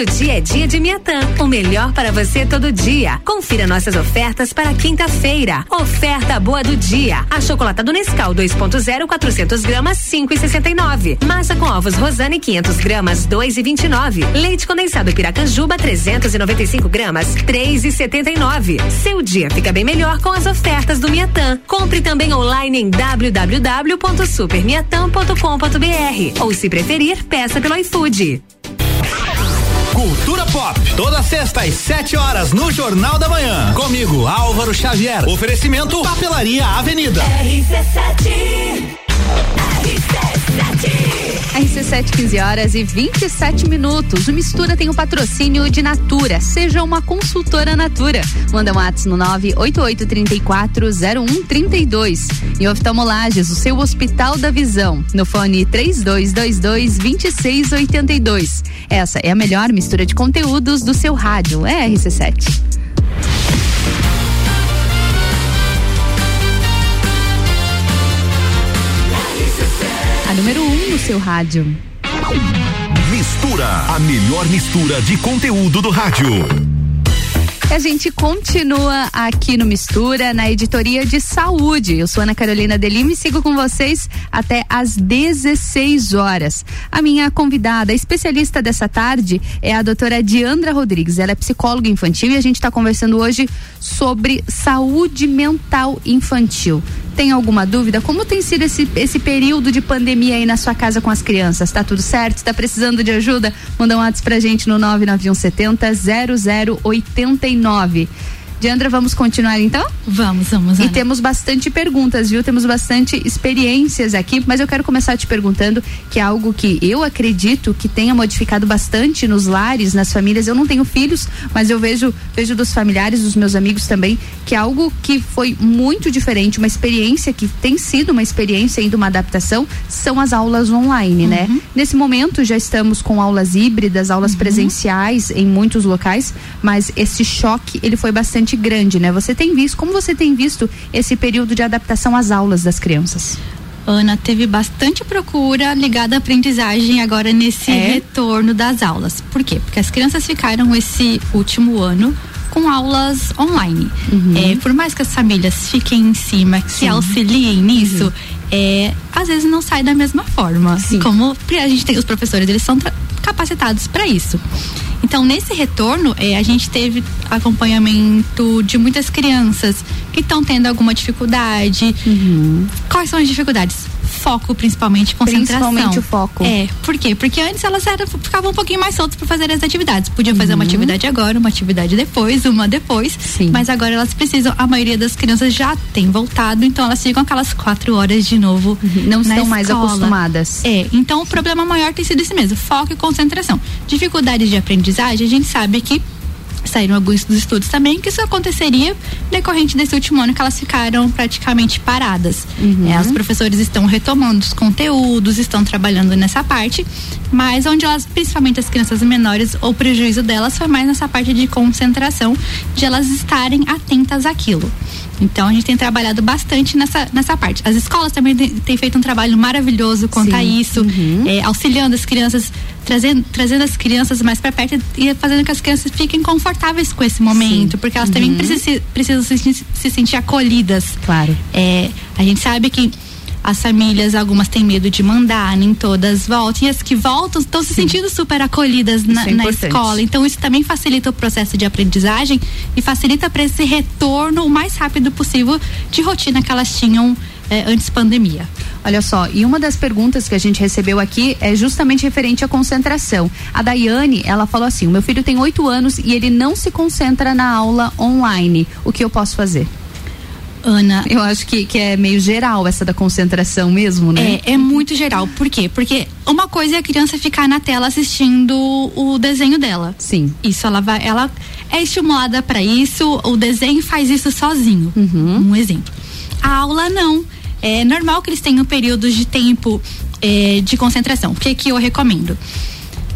Todo dia é dia de Miatã. O melhor para você todo dia. Confira nossas ofertas para quinta-feira. Oferta boa do dia. A chocolata do Nescau 2.0 400 gramas 5,69. Massa com ovos Rosane 500 gramas 2,29. Leite condensado Piracanjuba 395 gramas 3,79. Seu dia fica bem melhor com as ofertas do Miatã. Compre também online em www.supermiatã.com.br ou se preferir, peça pelo iFood. Cultura Pop, toda sexta às 7 horas no Jornal da Manhã. Comigo, Álvaro Xavier. Oferecimento Papelaria Avenida. RC7, 15 horas e 27 minutos. O Mistura tem o patrocínio de Natura. Seja uma consultora Natura. Manda um ato no 988340132. E oftalmolages, o seu Hospital da Visão. No fone 3222-2682. Essa é a melhor mistura de conteúdos do seu rádio. É RC7. A número 1 um no seu rádio. Mistura, a melhor mistura de conteúdo do rádio. A gente continua aqui no Mistura, na editoria de saúde. Eu sou Ana Carolina Delim e sigo com vocês até às 16 horas. A minha convidada, a especialista dessa tarde, é a doutora Diandra Rodrigues. Ela é psicóloga infantil e a gente está conversando hoje sobre saúde mental infantil. Tem alguma dúvida? Como tem sido esse, esse período de pandemia aí na sua casa com as crianças? Tá tudo certo? Está precisando de ajuda? Manda um WhatsApp pra gente no 99170 0089. Diandra, vamos continuar então? Vamos, vamos. E Ana. temos bastante perguntas, viu? Temos bastante experiências aqui, mas eu quero começar te perguntando que é algo que eu acredito que tenha modificado bastante nos lares, nas famílias. Eu não tenho filhos, mas eu vejo, vejo dos familiares, dos meus amigos também, que é algo que foi muito diferente, uma experiência que tem sido uma experiência ainda uma adaptação, são as aulas online, né? Nesse momento já estamos com aulas híbridas, aulas presenciais em muitos locais, mas esse choque, ele foi bastante grande, né? Você tem visto, como você tem visto esse período de adaptação às aulas das crianças? Ana, teve bastante procura ligada à aprendizagem agora nesse É? retorno das aulas. Por quê? Porque as crianças ficaram esse último ano com aulas online. É, por mais que as famílias fiquem em cima, que se auxiliem nisso, é, às vezes não sai da mesma forma. Como a gente tem os professores, eles são capacitados para isso. Então, nesse retorno, é, a gente teve acompanhamento de muitas crianças que estão tendo alguma dificuldade. Quais são as dificuldades? Foco, principalmente, concentração. Principalmente o foco. É, por quê? Porque antes elas eram, ficavam um pouquinho mais soltas para fazer as atividades. Podiam fazer uma Uhum. atividade agora, uma atividade depois, uma depois. Sim. Mas agora elas precisam, a maioria das crianças já tem voltado, então elas ficam aquelas quatro horas de novo. Não na estão mais escola. acostumadas. É, então o problema maior tem sido esse mesmo, foco e concentração. Dificuldades de aprendizagem, a gente sabe que saíram alguns dos estudos também que isso aconteceria decorrente desse último ano que elas ficaram praticamente paradas. É, os professores estão retomando os conteúdos, estão trabalhando nessa parte, mas onde elas, principalmente as crianças menores, o prejuízo delas foi mais nessa parte de concentração, de elas estarem atentas àquilo. Então a gente tem trabalhado bastante nessa, nessa parte. As escolas também têm feito um trabalho maravilhoso quanto a isso, é, auxiliando as crianças, trazendo, trazendo as crianças mais para perto e fazendo que as crianças fiquem confortáveis com esse momento, porque elas também Uhum. precisam, precisam se, se sentir acolhidas. Claro. É, a gente sabe que as famílias, algumas têm medo de mandar, nem todas voltam. E as que voltam estão se sentindo super acolhidas na, é na escola. Então, isso também facilita o processo de aprendizagem e facilita para esse retorno o mais rápido possível de rotina que elas tinham eh, antes pandemia. Olha só, e uma das perguntas que a gente recebeu aqui é justamente referente à concentração. A Daiane, ela falou assim: o meu filho tem oito anos e ele não se concentra na aula online. O que eu posso fazer? Ana. Eu acho que, que é meio geral essa da concentração mesmo, né? É, é muito geral. Por quê? Porque uma coisa é a criança ficar na tela assistindo o desenho dela. Sim. Isso, ela vai, ela é estimulada para isso, o desenho faz isso sozinho. Uhum. Um exemplo. A aula não. É normal que eles tenham períodos de tempo é, de concentração. O que que eu recomendo?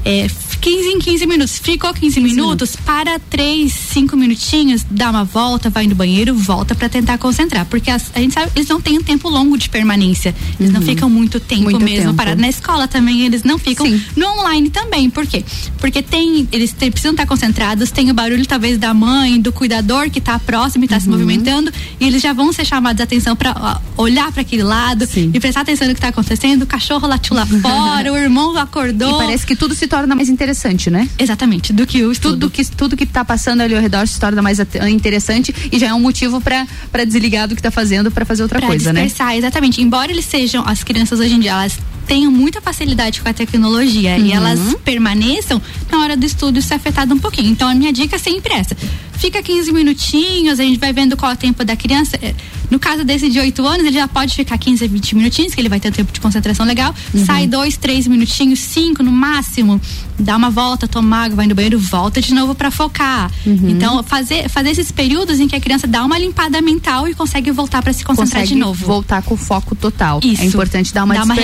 É, 15 em 15 minutos. Ficou 15, minutos, para 3, 5 minutinhos, dá uma volta, vai no banheiro, volta para tentar concentrar. Porque as- a gente sabe, eles não têm um tempo longo de permanência. Eles não ficam muito tempo Muito mesmo tempo. parados. Na escola também eles não ficam. No online também. Por quê? Porque tem, eles precisam estar concentrados, tem o barulho talvez da mãe, do cuidador que está próximo e está se movimentando, e eles já vão ser chamados a atenção para olhar para aquele lado e prestar atenção no que está acontecendo. O cachorro latiu lá fora, o irmão acordou. E parece que tudo se torna mais interessante, né? Exatamente, do que o estudo. Tudo que, tudo que tá passando ali ao redor se torna mais interessante e já é um motivo pra desligar do que tá fazendo pra fazer outra Pra coisa, né? exatamente. Embora eles sejam, as crianças hoje em dia, elas tenham muita facilidade com a tecnologia Uhum. e elas permaneçam, na hora do estudo isso é afetado um pouquinho. Então a minha dica é sempre essa. Fica 15 minutinhos, a gente vai vendo qual é o tempo da criança. É, No caso desse de 8 anos, ele já pode ficar 15 a 20 minutinhos, que ele vai ter um tempo de concentração legal. Uhum. Sai dois, três minutinhos, cinco no máximo. Dá uma volta, toma água, vai no banheiro, volta de novo para focar. Uhum. Então, fazer, fazer esses períodos em que a criança dá uma limpada mental e consegue voltar para se concentrar Consegue de novo. voltar com o foco total. Isso. É importante dar uma Dar uma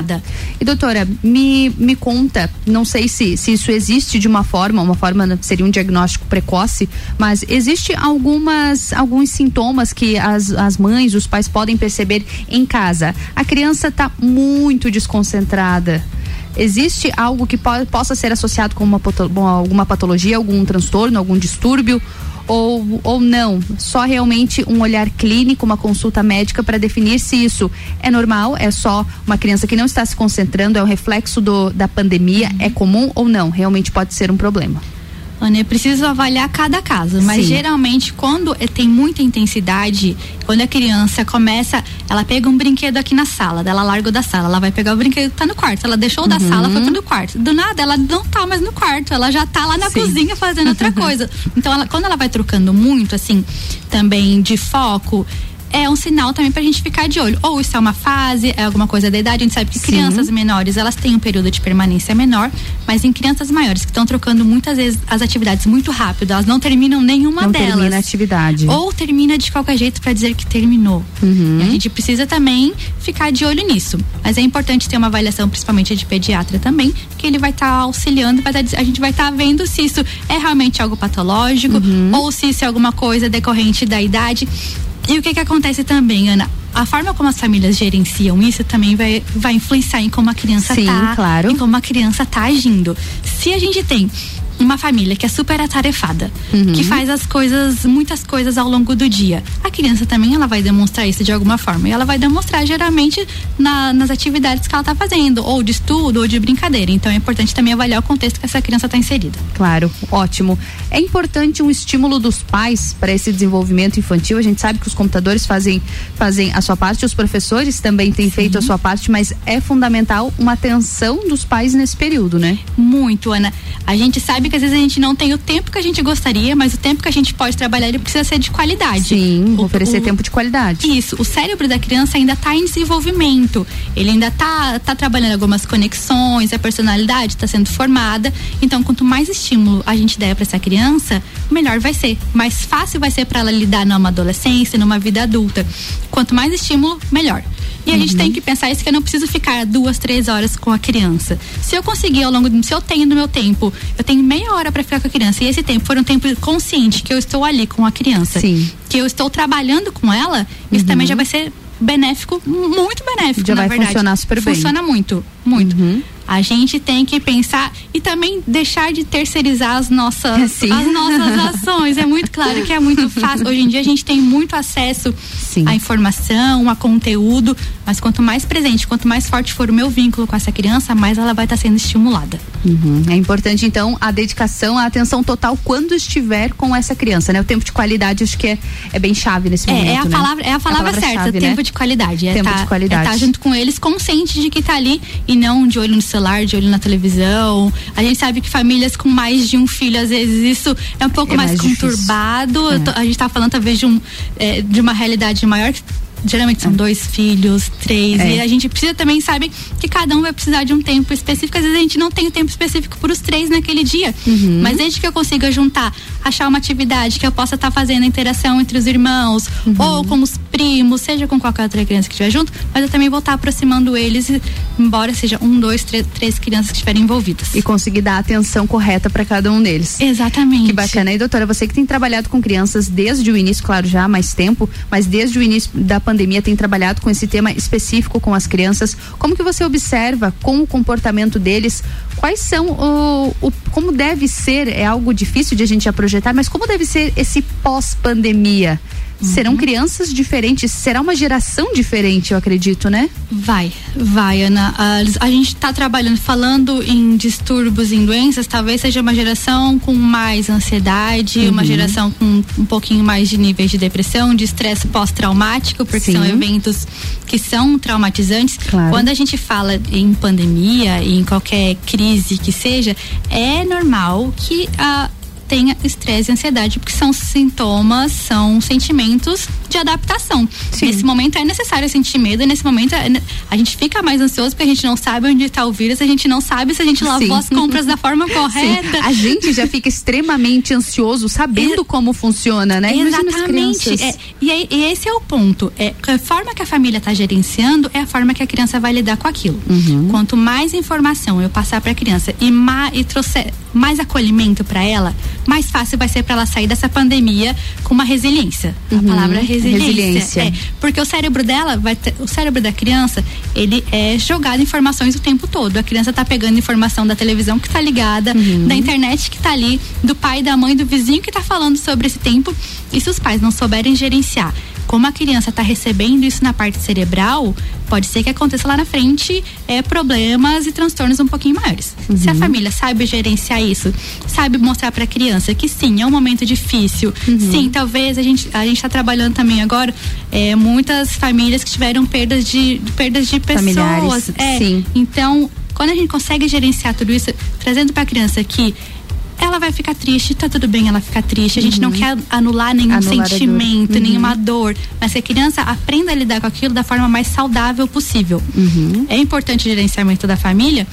recarregada. E doutora, me, me conta, não sei se, se isso existe de uma forma, uma forma seria um diagnóstico precoce, mas existe algumas alguns sintomas que as, as mães, os pais podem perceber em casa. A criança está muito desconcentrada. Existe algo que po- possa ser associado com uma, alguma patologia, algum transtorno, algum distúrbio? Ou, ou não? Só realmente um olhar clínico, uma consulta médica para definir se isso é normal, é só uma criança que não está se concentrando, é um reflexo do, da pandemia, é comum ou não? Realmente pode ser um problema. Ana, é preciso avaliar cada caso, mas Sim. geralmente quando eh, tem muita intensidade, quando a criança começa, ela pega um brinquedo aqui na sala, ela larga da sala, ela vai pegar o brinquedo que tá no quarto, ela deixou o da Uhum. sala, foi pro no quarto. Do nada, ela não tá mais no quarto, ela já tá lá na Sim. cozinha fazendo outra coisa. Então, ela- quando ela vai trocando muito, assim, também de foco, é um sinal também pra gente ficar de olho. Ou isso é uma fase, é alguma coisa da idade. A gente sabe que Sim. crianças menores, elas têm um período de permanência menor, mas em crianças maiores que estão trocando muitas vezes as atividades muito rápido, elas não terminam nenhuma não delas. termina a atividade. Ou termina de qualquer jeito pra dizer que terminou. Uhum. E a gente precisa também ficar de olho nisso. Mas é importante ter uma avaliação, principalmente de pediatra também, que ele vai estar auxiliando, vai tá, a gente vai estar vendo se isso é realmente algo patológico Uhum. ou se isso é alguma coisa decorrente da idade. E o que que acontece também, Ana? A forma como as famílias gerenciam isso também vai, vai influenciar em como a criança Sim, tá, claro. em como a criança tá agindo. Se a gente tem uma família que é super atarefada, Uhum. que faz as coisas, muitas coisas ao longo do dia. A criança também ela vai demonstrar isso de alguma forma. E ela vai demonstrar geralmente na- nas atividades que ela está fazendo, ou de estudo, ou de brincadeira. Então é importante também avaliar o contexto que essa criança está inserida. Claro, ótimo. É importante um estímulo dos pais para esse desenvolvimento infantil. A gente sabe que os computadores fazem, fazem a sua parte, os professores também têm feito a sua parte, mas é fundamental uma atenção dos pais nesse período, né? Muito, Ana. A gente sabe que às vezes a gente não tem o tempo que a gente gostaria, mas o tempo que a gente pode trabalhar ele precisa ser de qualidade. Sim, oferecer tempo de qualidade. Isso. O cérebro da criança ainda está em desenvolvimento. Ele ainda está tá trabalhando algumas conexões, a personalidade está sendo formada. Então, quanto mais estímulo a gente der para essa criança, melhor vai ser. Mais fácil vai ser para ela lidar numa adolescência, numa vida adulta. Quanto mais estímulo, melhor. E a gente tem que pensar isso que eu não preciso ficar duas, três horas com a criança. Se eu conseguir ao longo do, se eu tenho no meu tempo, eu tenho meia hora para ficar com a criança e esse tempo for um tempo consciente que eu estou ali com a criança, Sim. que eu estou trabalhando com ela, isso também já vai ser benéfico, muito benéfico, Já na vai verdade. funcionar super bem. Funciona muito, muito. A gente tem que pensar e também deixar de terceirizar as nossas, Sim. as nossas ações. É muito claro que é muito fácil. Hoje em dia a gente tem muito acesso à informação, a conteúdo, mas quanto mais presente, quanto mais forte for o meu vínculo com essa criança, mais ela vai estar sendo estimulada. Uhum. É importante, então, a dedicação, a atenção total quando estiver com essa criança, né? O tempo de qualidade acho que é, é bem chave nesse É, momento. é a né? palavra, é a palavra certa, palavra-chave, tempo né? de qualidade. É Tempo tá, de qualidade. É estar junto com eles, consciente de que tá ali e não de olho no celular, de olho na televisão. A gente sabe que famílias com mais de um filho, às vezes, isso é um pouco É mais, mais conturbado. É. A gente tá falando talvez de, um, é, de uma realidade maior Geralmente são dois filhos, três. É. E a gente precisa também, sabe, que cada um vai precisar de um tempo específico. Às vezes a gente não tem o tempo específico para os três naquele dia. Uhum. Mas desde que eu consiga juntar, achar uma atividade que eu possa estar fazendo a interação entre os irmãos, Uhum. ou com os primos, seja com qualquer outra criança que estiver junto, mas eu também vou estar aproximando eles, embora seja um, dois, três, três crianças que estiverem envolvidas. E conseguir dar a atenção correta para cada um deles. Exatamente. Que bacana. E doutora, você que tem trabalhado com crianças desde o início, claro, já há mais tempo, mas desde o início da pandemia tem trabalhado com esse tema específico com as crianças. Como que você observa com o comportamento deles? Quais são o, o como deve ser? É algo difícil de a gente já projetar, mas como deve ser esse pós-pandemia? Serão crianças diferentes? Será uma geração diferente, eu acredito, né? Vai, vai, Ana. A, a gente está trabalhando, falando em distúrbios, em doenças, talvez seja uma geração com mais ansiedade, uma Uhum. geração com um pouquinho mais de níveis de depressão, de estresse pós-traumático, porque são Sim. eventos que são traumatizantes. Claro. Quando a gente fala em pandemia e em qualquer crise que seja, é normal que a tenha estresse e ansiedade, porque são sintomas, são sentimentos de adaptação. Nesse momento é necessário sentir medo, e nesse momento é a gente fica mais ansioso porque a gente não sabe onde está o vírus, a gente não sabe se a gente lavou Sim. as compras da forma correta. Sim. A gente já fica extremamente ansioso sabendo como funciona, né? Exatamente. É, e, e esse é o ponto. É, a forma que a família está gerenciando é a forma que a criança vai lidar com aquilo. Uhum. Quanto mais informação eu passar para a criança e, ma, e trouxer mais acolhimento para ela, mais fácil vai ser para ela sair dessa pandemia com uma resiliência. A palavra resiliência. Uhum. Resiliência. É, porque o cérebro dela vai ter, o cérebro da criança, ele é jogado informações o tempo todo. A criança tá pegando informação da televisão que tá ligada, Uhum. da internet que tá ali, do pai, da mãe, do vizinho que tá falando sobre esse tempo. E se os pais não souberem gerenciar como a criança está recebendo isso na parte cerebral, pode ser que aconteça lá na frente é, problemas e transtornos um pouquinho maiores. Se a família sabe gerenciar isso, sabe mostrar para a criança que sim, é um momento difícil, sim, talvez a gente a gente está trabalhando também agora é, muitas famílias que tiveram perdas de perdas de pessoas, Familiares, é, sim. então quando a gente consegue gerenciar tudo isso, trazendo para a criança que ela vai ficar triste, tá tudo bem ela ficar triste. A gente não quer anular nenhum Uhum. Anular a dor. sentimento, Uhum. nenhuma dor. Mas que a criança aprenda a lidar com aquilo da forma mais saudável possível. Uhum. É importante o gerenciamento da família.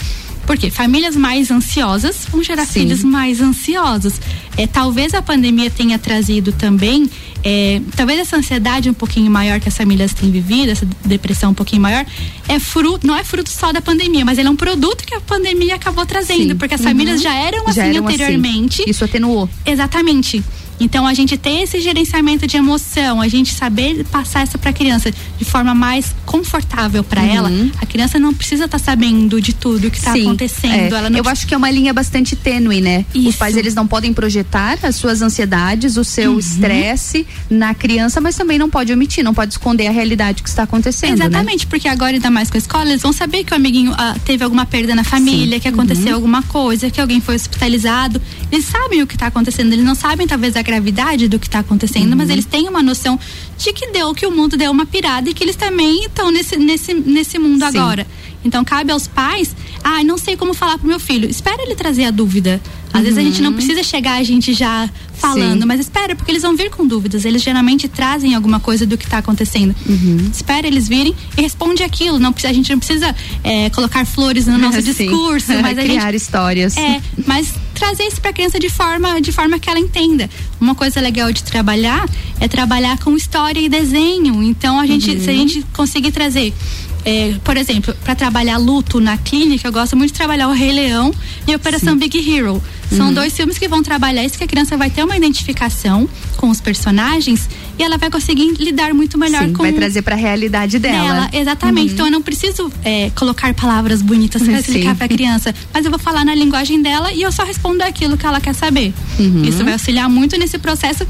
Porque famílias mais ansiosas vão gerar Sim. filhos mais ansiosos. É, talvez a pandemia tenha trazido também, é, talvez essa ansiedade um pouquinho maior que as famílias têm vivido, essa depressão um pouquinho maior, é fruto, não é fruto só da pandemia, mas ele é um produto que a pandemia acabou trazendo, Sim. porque as Uhum. famílias já eram Já assim eram assim. anteriormente. Isso atenuou. Exatamente. Então a gente ter esse gerenciamento de emoção, a gente saber passar essa para a criança de forma mais confortável para ela, a criança não precisa estar sabendo de tudo que está Sim, acontecendo. é. Ela não Eu acho que é uma linha bastante tênue, né? Os pais eles não podem projetar as suas ansiedades, o seu Uhum. estresse na criança, mas também não pode omitir, não pode esconder a realidade que está acontecendo, né? Exatamente, porque agora ainda mais com a escola, eles vão saber que o amiguinho ah, teve alguma perda na família, que aconteceu Uhum. alguma coisa, que alguém foi hospitalizado. Eles sabem o que está acontecendo, eles não sabem talvez a gravidade do que está acontecendo, mas Uhum. eles têm uma noção de que deu, que o mundo deu uma pirada e que eles também estão nesse, nesse, nesse mundo Sim. agora. Então cabe aos pais, ah, não sei como falar pro meu filho. Espera ele trazer a dúvida. Às vezes a gente não precisa chegar a gente já falando, Uhum. Sim. mas espera, porque eles vão vir com dúvidas. Eles geralmente trazem alguma coisa do que está acontecendo. Uhum. Espera eles virem e responde aquilo. Não, precisa- a gente não precisa é, colocar flores no nosso Sim. discurso, mas Criar gente histórias. é, mas trazer isso para a criança de forma de forma que ela entenda. Uma coisa legal de trabalhar é trabalhar com história e desenho. Então a gente, Uhum. se a gente conseguir trazer é, por exemplo, para trabalhar luto na clínica, eu gosto muito de trabalhar o Rei Leão e Operação Big Hero. São Uhum. dois filmes que vão trabalhar isso, que a criança vai ter uma identificação com os personagens e ela vai conseguir lidar muito melhor Sim, com vai trazer para a realidade dela. exatamente. Uhum. Então eu não preciso é, colocar palavras bonitas para Sim. explicar para a criança, mas eu vou falar na linguagem dela e eu só respondo aquilo que ela quer saber. Uhum. Isso vai auxiliar muito nesse processo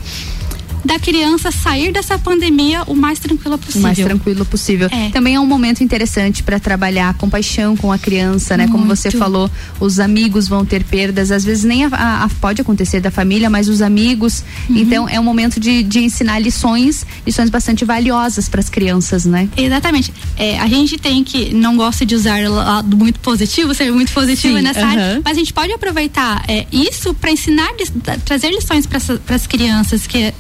da criança sair dessa pandemia o mais tranquila o possível. mais tranquilo possível. É. Também é um momento interessante para trabalhar compaixão com a criança, né? Como você Muito. falou, os amigos vão ter perdas, às vezes nem a, a- a- pode acontecer da família, mas os amigos. Uhum. Então é um momento de, de ensinar lições, lições bastante valiosas para as crianças, né? Exatamente. É, a gente tem que, não gosta de usar o lado muito positivo, ser muito positivo Sim, nessa aham. área, mas a gente pode aproveitar é, isso para ensinar, trazer lições para as crianças que é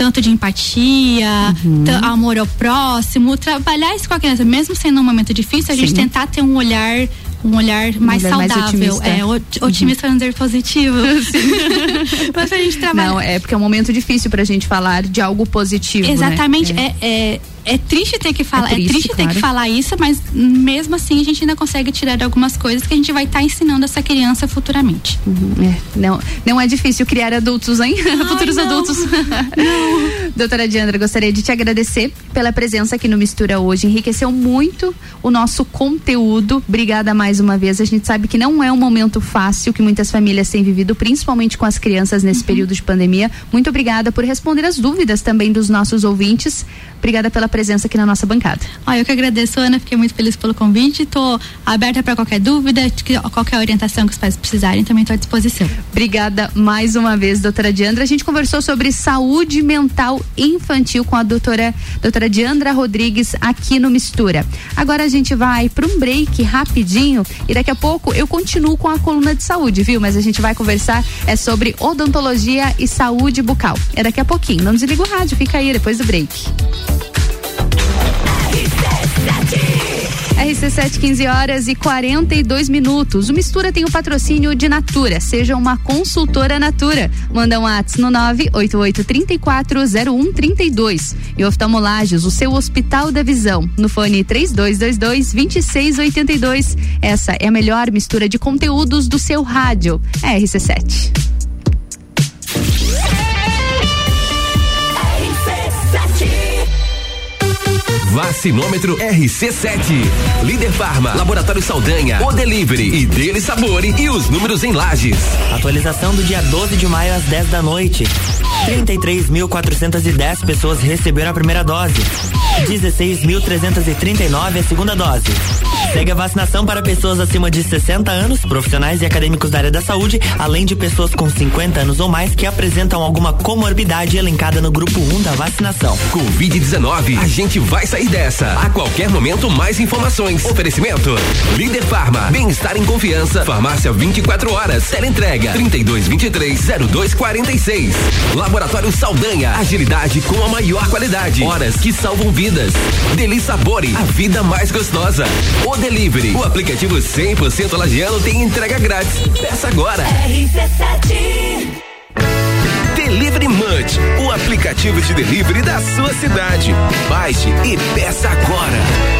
tanto de empatia, Uhum. amor ao próximo, trabalhar isso com a criança, mesmo sendo um momento difícil, a gente Sim. tentar ter um olhar um olhar mais olhar mais saudável, otimista. é ot- otimista para não dizer positivo. Mas pra gente trabalhar Não, é porque é um momento difícil pra gente falar de algo positivo. né? Exatamente. É. É, é triste ter que falar, é triste, triste, ter claro. que falar isso, mas mesmo assim a gente ainda consegue tirar algumas coisas que a gente vai estar ensinando essa criança futuramente. É, não, não é difícil criar adultos, hein? Futuros não. adultos. Doutora Diandra, gostaria de te agradecer pela presença aqui no Mistura hoje. Enriqueceu muito o nosso conteúdo. Obrigada mais uma vez. A gente sabe que não é um momento fácil que muitas famílias têm vivido, principalmente com as crianças nesse período de pandemia. Muito obrigada por responder as dúvidas também dos nossos ouvintes. Obrigada pela presença aqui na nossa bancada. Ó, eu que agradeço, Ana, fiquei muito feliz pelo convite. Estou aberta para qualquer dúvida, que- qualquer orientação que os pais precisarem, também estou à disposição. Obrigada mais uma vez, doutora Diandra. A gente conversou sobre saúde mental infantil com a doutora, doutora Diandra Rodrigues aqui no Mistura. Agora a gente vai para um break rapidinho e daqui a pouco eu continuo com a coluna de saúde, viu? Mas a gente vai conversar é sobre odontologia e saúde bucal. É daqui a pouquinho. Não desliga o rádio, fica aí depois do break. RC7, 15 horas e 42 minutos. O Mistura tem o patrocínio de Natura. Seja uma consultora Natura. Manda um WhatsApp no 988340132. E oftalmolagens, o seu Hospital da Visão. No fone 3222-2682. Essa é a melhor mistura de conteúdos do seu rádio. É RC7. Vacinômetro RC7. Líder Farma, Laboratório Saldanha, O Delivery e Dele Sabore e os números em lajes. Atualização do dia 12 de maio às 10 da noite. 33.410 pessoas receberam a primeira dose. 16.339 a segunda dose. Segue a vacinação para pessoas acima de 60 anos, profissionais e acadêmicos da área da saúde, além de pessoas com 50 anos ou mais que apresentam alguma comorbidade elencada no grupo 1 da vacinação. Covid-19, a gente vai sair dessa. A qualquer momento, mais informações. Oferecimento: Líder Farma, bem-estar em confiança. Farmácia 24 horas. Teleentrega 3223-0246. Laboratório Saldanha, agilidade com a maior qualidade. Horas que salvam vidas. Deli Sabore, a vida mais gostosa. O Delivery, o aplicativo 100% lagiano tem entrega grátis. Peça agora. Delivery Munch, o aplicativo de delivery da sua cidade. Baixe e peça agora.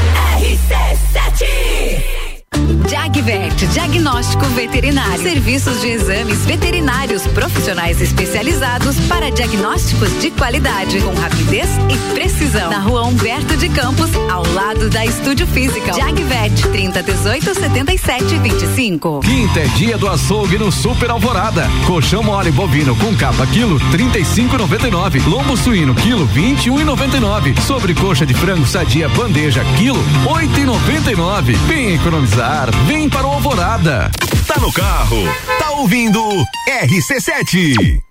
RC7 Jagvet, diagnóstico veterinário. Serviços de exames veterinários profissionais especializados para diagnósticos de qualidade, com rapidez e precisão. Na rua Humberto de Campos, ao lado da Estúdio Física. Jagvet, 30 18 77 25. Quinta é dia do açougue no Super Alvorada. Colchão mole bovino com capa quilo 35,99. Lombo suíno quilo 21,99. Sobrecoxa de frango sadia bandeja quilo 8,99. Bem vem para o Alvorada. Tá no carro, tá ouvindo RC7.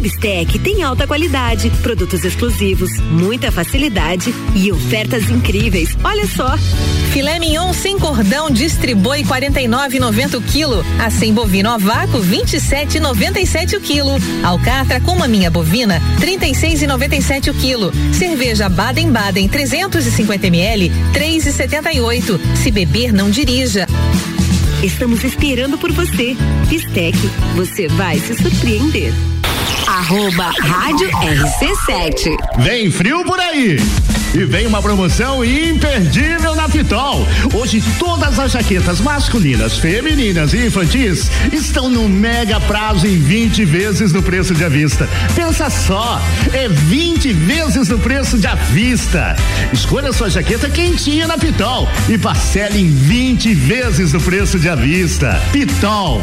Bistec tem alta qualidade, produtos exclusivos, muita facilidade e ofertas incríveis. Olha só. Filé mignon sem cordão distribui 49,90 o quilo. Assim bovino a vácuo 27,97 o quilo. Alcatra com maminha bovina 36,97 o quilo. Cerveja Baden Baden 350 ml 3,78. Se beber não dirija. Estamos esperando por você. Bistec, você vai se surpreender. Arroba Rádio RC7. Vem frio por aí! E vem uma promoção imperdível na Pitol. Hoje todas as jaquetas masculinas, femininas e infantis estão no mega prazo em 20 vezes no preço de avista. Pensa só, é 20 vezes no preço de avista. Escolha sua jaqueta quentinha na Pitol e parcele em 20 vezes no preço de avista. Pitol.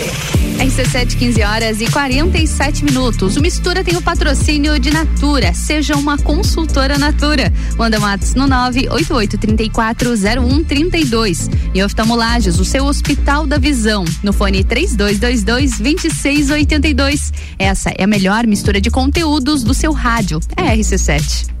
RC7, 15 horas e 47 minutos. O Mistura tem o patrocínio de Natura. Seja uma consultora Natura. Manda Matos no 988340132. E oftalmolages, o seu Hospital da Visão. No fone 3222-2682. Essa é a melhor mistura de conteúdos do seu rádio. É RC7.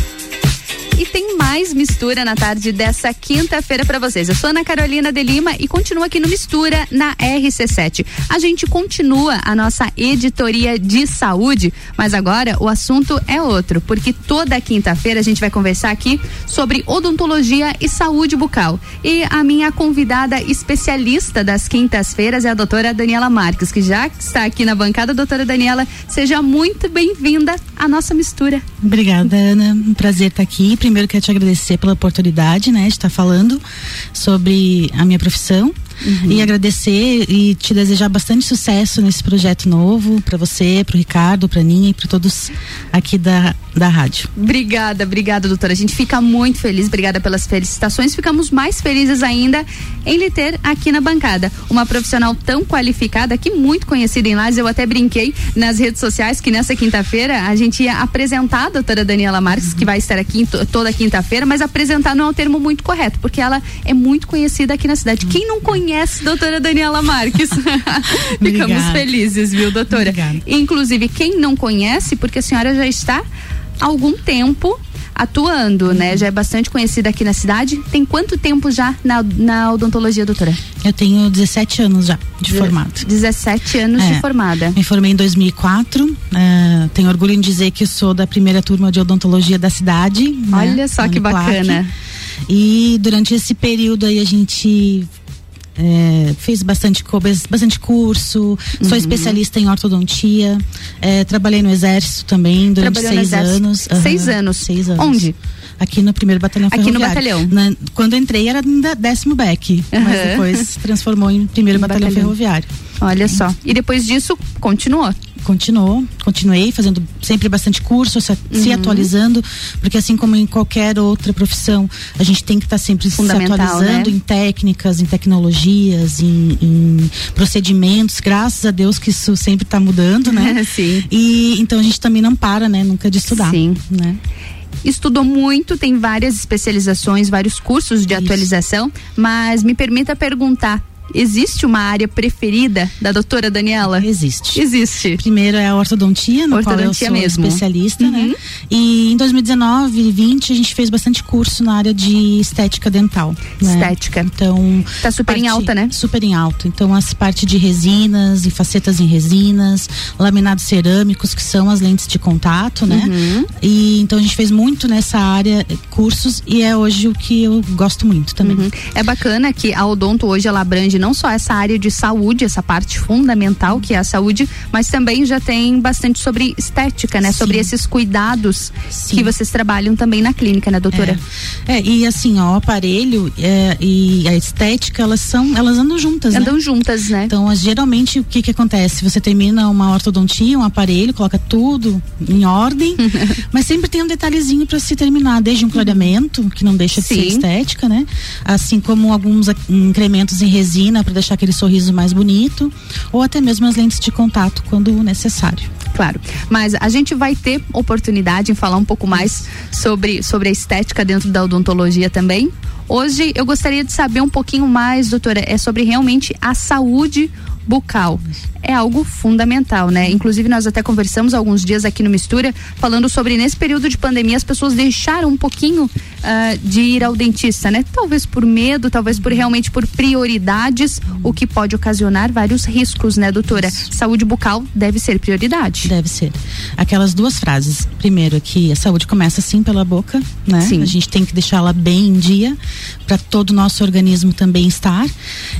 E tem mais mistura na tarde dessa quinta-feira para vocês. Eu sou Ana Carolina de Lima e continuo aqui no Mistura na RC7. A gente continua a nossa editoria de saúde, mas agora o assunto é outro, porque toda quinta-feira a gente vai conversar aqui sobre odontologia e saúde bucal. E a minha convidada especialista das quintas-feiras é a doutora Daniela Marques, que já está aqui na bancada. Doutora Daniela, seja muito bem-vinda à nossa mistura. Obrigada, Ana. Um prazer estar aqui. Primeiro quero te agradecer pela oportunidade, né, de estar falando sobre a minha profissão. Uhum. E agradecer e te desejar bastante sucesso nesse projeto novo para você, para o Ricardo, para Ninha e para todos aqui da, da rádio. Obrigada, obrigada, doutora. A gente fica muito feliz, obrigada pelas felicitações. Ficamos mais felizes ainda em lhe ter aqui na bancada. Uma profissional tão qualificada, que muito conhecida em Lages. Eu até brinquei nas redes sociais que nessa quinta-feira a gente ia apresentar a doutora Daniela Marques, uhum. que vai estar aqui toda quinta-feira, mas apresentar não é um termo muito correto, porque ela é muito conhecida aqui na cidade. Uhum. Quem não conhece conhece doutora Daniela Marques. Ficamos felizes, viu, doutora? Obrigada. Inclusive, quem não conhece, porque a senhora já está há algum tempo atuando, né? Já é bastante conhecida aqui na cidade. Tem quanto tempo já na, na odontologia, doutora? Eu tenho 17 anos já de, de formado. 17 anos é, de formada. Me formei em 2004. É, tenho orgulho em dizer que sou da primeira turma de odontologia da cidade. Né? Olha né? só que bacana. E durante esse período aí a gente é, fez bastante, bastante curso, uhum. sou especialista em ortodontia, é, trabalhei no exército também durante seis anos. Uhum. Seis anos. Seis anos. Onde? Aqui no primeiro batalhão Aqui no batalhão. Na, quando entrei era ainda décimo BEC, uhum. mas depois transformou em primeiro batalhão, batalhão ferroviário. Olha só. E depois disso, continuou? Continuou, continuei fazendo sempre bastante curso, se, uhum. atualizando, porque assim como em qualquer outra profissão, a gente tem que estar tá sempre se atualizando né? em técnicas, em tecnologias, em, em, procedimentos. Graças a Deus que isso sempre está mudando, né? Sim. E então a gente também não para, né? Nunca de estudar. Sim. Né? estudou muito, tem várias especializações, vários cursos de Isso. atualização, mas me permita perguntar, Existe uma área preferida da doutora Daniela? Existe. Existe. Primeiro é a ortodontia, no ortodontia qual eu sou mesmo. especialista, né? uhum. né? E em 2019 e 20 a gente fez bastante curso na área de estética dental. Né? Estética. Então. Tá super parte, em alta, né? Super em alta. Então, as parte de resinas e facetas em resinas, laminados cerâmicos, que são as lentes de contato, né? Uhum. E então a gente fez muito nessa área cursos e é hoje o que eu gosto muito também. Uhum. É bacana que a Odonto hoje ela abrange não só essa área de saúde, essa parte fundamental que é a saúde, mas também já tem bastante sobre estética, né? Sim. Sobre esses cuidados Sim. que vocês trabalham também na clínica, né, doutora? É, é e assim, ó, o aparelho é, e a estética, elas são, elas andam juntas, Andam né? juntas, né? Então, geralmente, o que que acontece? Você termina uma ortodontia, um aparelho, coloca tudo em ordem, mas sempre tem um detalhezinho para se terminar, desde um clareamento, que não deixa de Sim. ser estética, né? Assim como alguns incrementos em resina para deixar aquele sorriso mais bonito, ou até mesmo as lentes de contato quando necessário. Claro, mas a gente vai ter oportunidade em falar um pouco mais sobre, sobre a estética dentro da odontologia também. Hoje eu gostaria de saber um pouquinho mais, doutora, é sobre realmente a saúde bucal é algo fundamental, né? Inclusive nós até conversamos alguns dias aqui no Mistura falando sobre nesse período de pandemia as pessoas deixaram um pouquinho uh, de ir ao dentista, né? Talvez por medo, talvez por realmente por prioridades, o que pode ocasionar vários riscos, né, doutora? Saúde bucal deve ser prioridade. Deve ser. Aquelas duas frases. Primeiro que a saúde começa sim pela boca, né? Sim. A gente tem que deixá-la bem em dia para todo o nosso organismo também estar.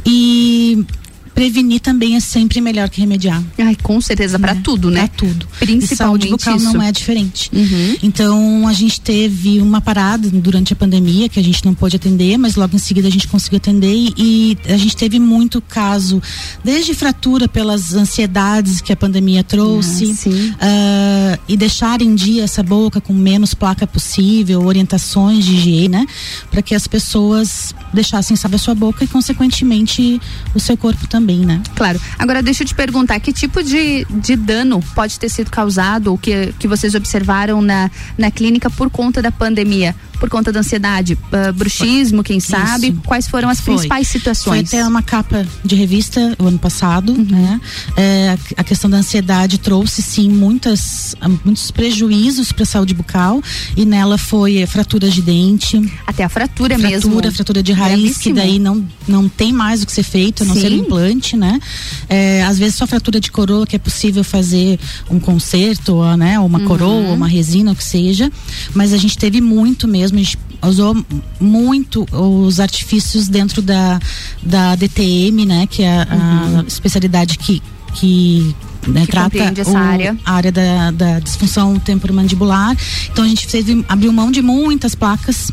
E prevenir também é sempre melhor que remediar. Ai, com certeza, para né? tudo, né? Pra tudo. Principalmente e saúde bucal isso. não é diferente. Uhum. Então, a gente teve uma parada durante a pandemia que a gente não pôde atender, mas logo em seguida a gente conseguiu atender e, e a gente teve muito caso, desde fratura pelas ansiedades que a pandemia trouxe, ah, uh, e deixar em dia essa boca com menos placa possível, orientações de higiene, né? Para que as pessoas deixassem, sabe, a sua boca e, consequentemente, o seu corpo também também, né? Claro. Agora deixa eu te perguntar, que tipo de, de dano pode ter sido causado ou que, que vocês observaram na, na clínica por conta da pandemia? Por conta da ansiedade? Uh, bruxismo, quem sabe? Isso. Quais foram as Foi. principais situações? Foi até uma capa de revista o ano passado, uhum. né? É, a questão da ansiedade trouxe sim muitas, muitos prejuízos para a saúde bucal e nela foi fraturas de dente. Até a fratura, fratura mesmo. Fratura, fratura de raiz, Gravíssimo. que daí não, não tem mais o que ser feito, a não sim. ser um implante, né? É, às vezes só fratura de coroa que é possível fazer um conserto, né? Uma uhum. coroa, uma resina, o que seja. Mas a gente teve muito mesmo, a gente usou muito os artifícios dentro da, da DTM, né? Que é a, uhum. a especialidade que, que né, que trata o, área. a área da, da disfunção temporomandibular. Então a gente teve, abriu mão de muitas placas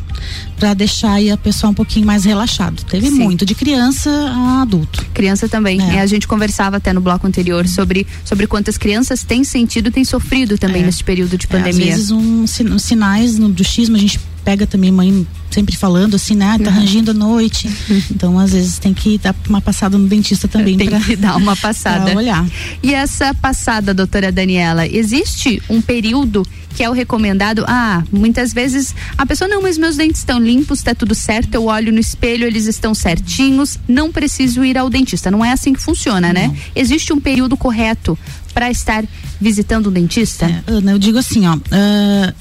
para deixar a pessoa um pouquinho mais relaxado. Teve Sim. muito de criança a adulto. Criança também. É. a gente conversava até no bloco anterior sobre, sobre quantas crianças têm sentido, têm sofrido também é. nesse período de pandemia. É, às vezes um, um sinais no bruxismo a gente pega também mãe sempre falando assim, né? Tá uhum. rangindo à noite. Uhum. Então, às vezes, tem que dar uma passada no dentista também. Tem pra, que dar uma passada. olhar. E essa passada, doutora Daniela, existe um período que é o recomendado? Ah, muitas vezes a pessoa, não, mas meus dentes estão limpos, tá tudo certo, eu olho no espelho, eles estão certinhos, não preciso ir ao dentista. Não é assim que funciona, né? não. né? Existe um período correto para estar visitando um dentista? É, Ana, eu digo assim, ó, uh,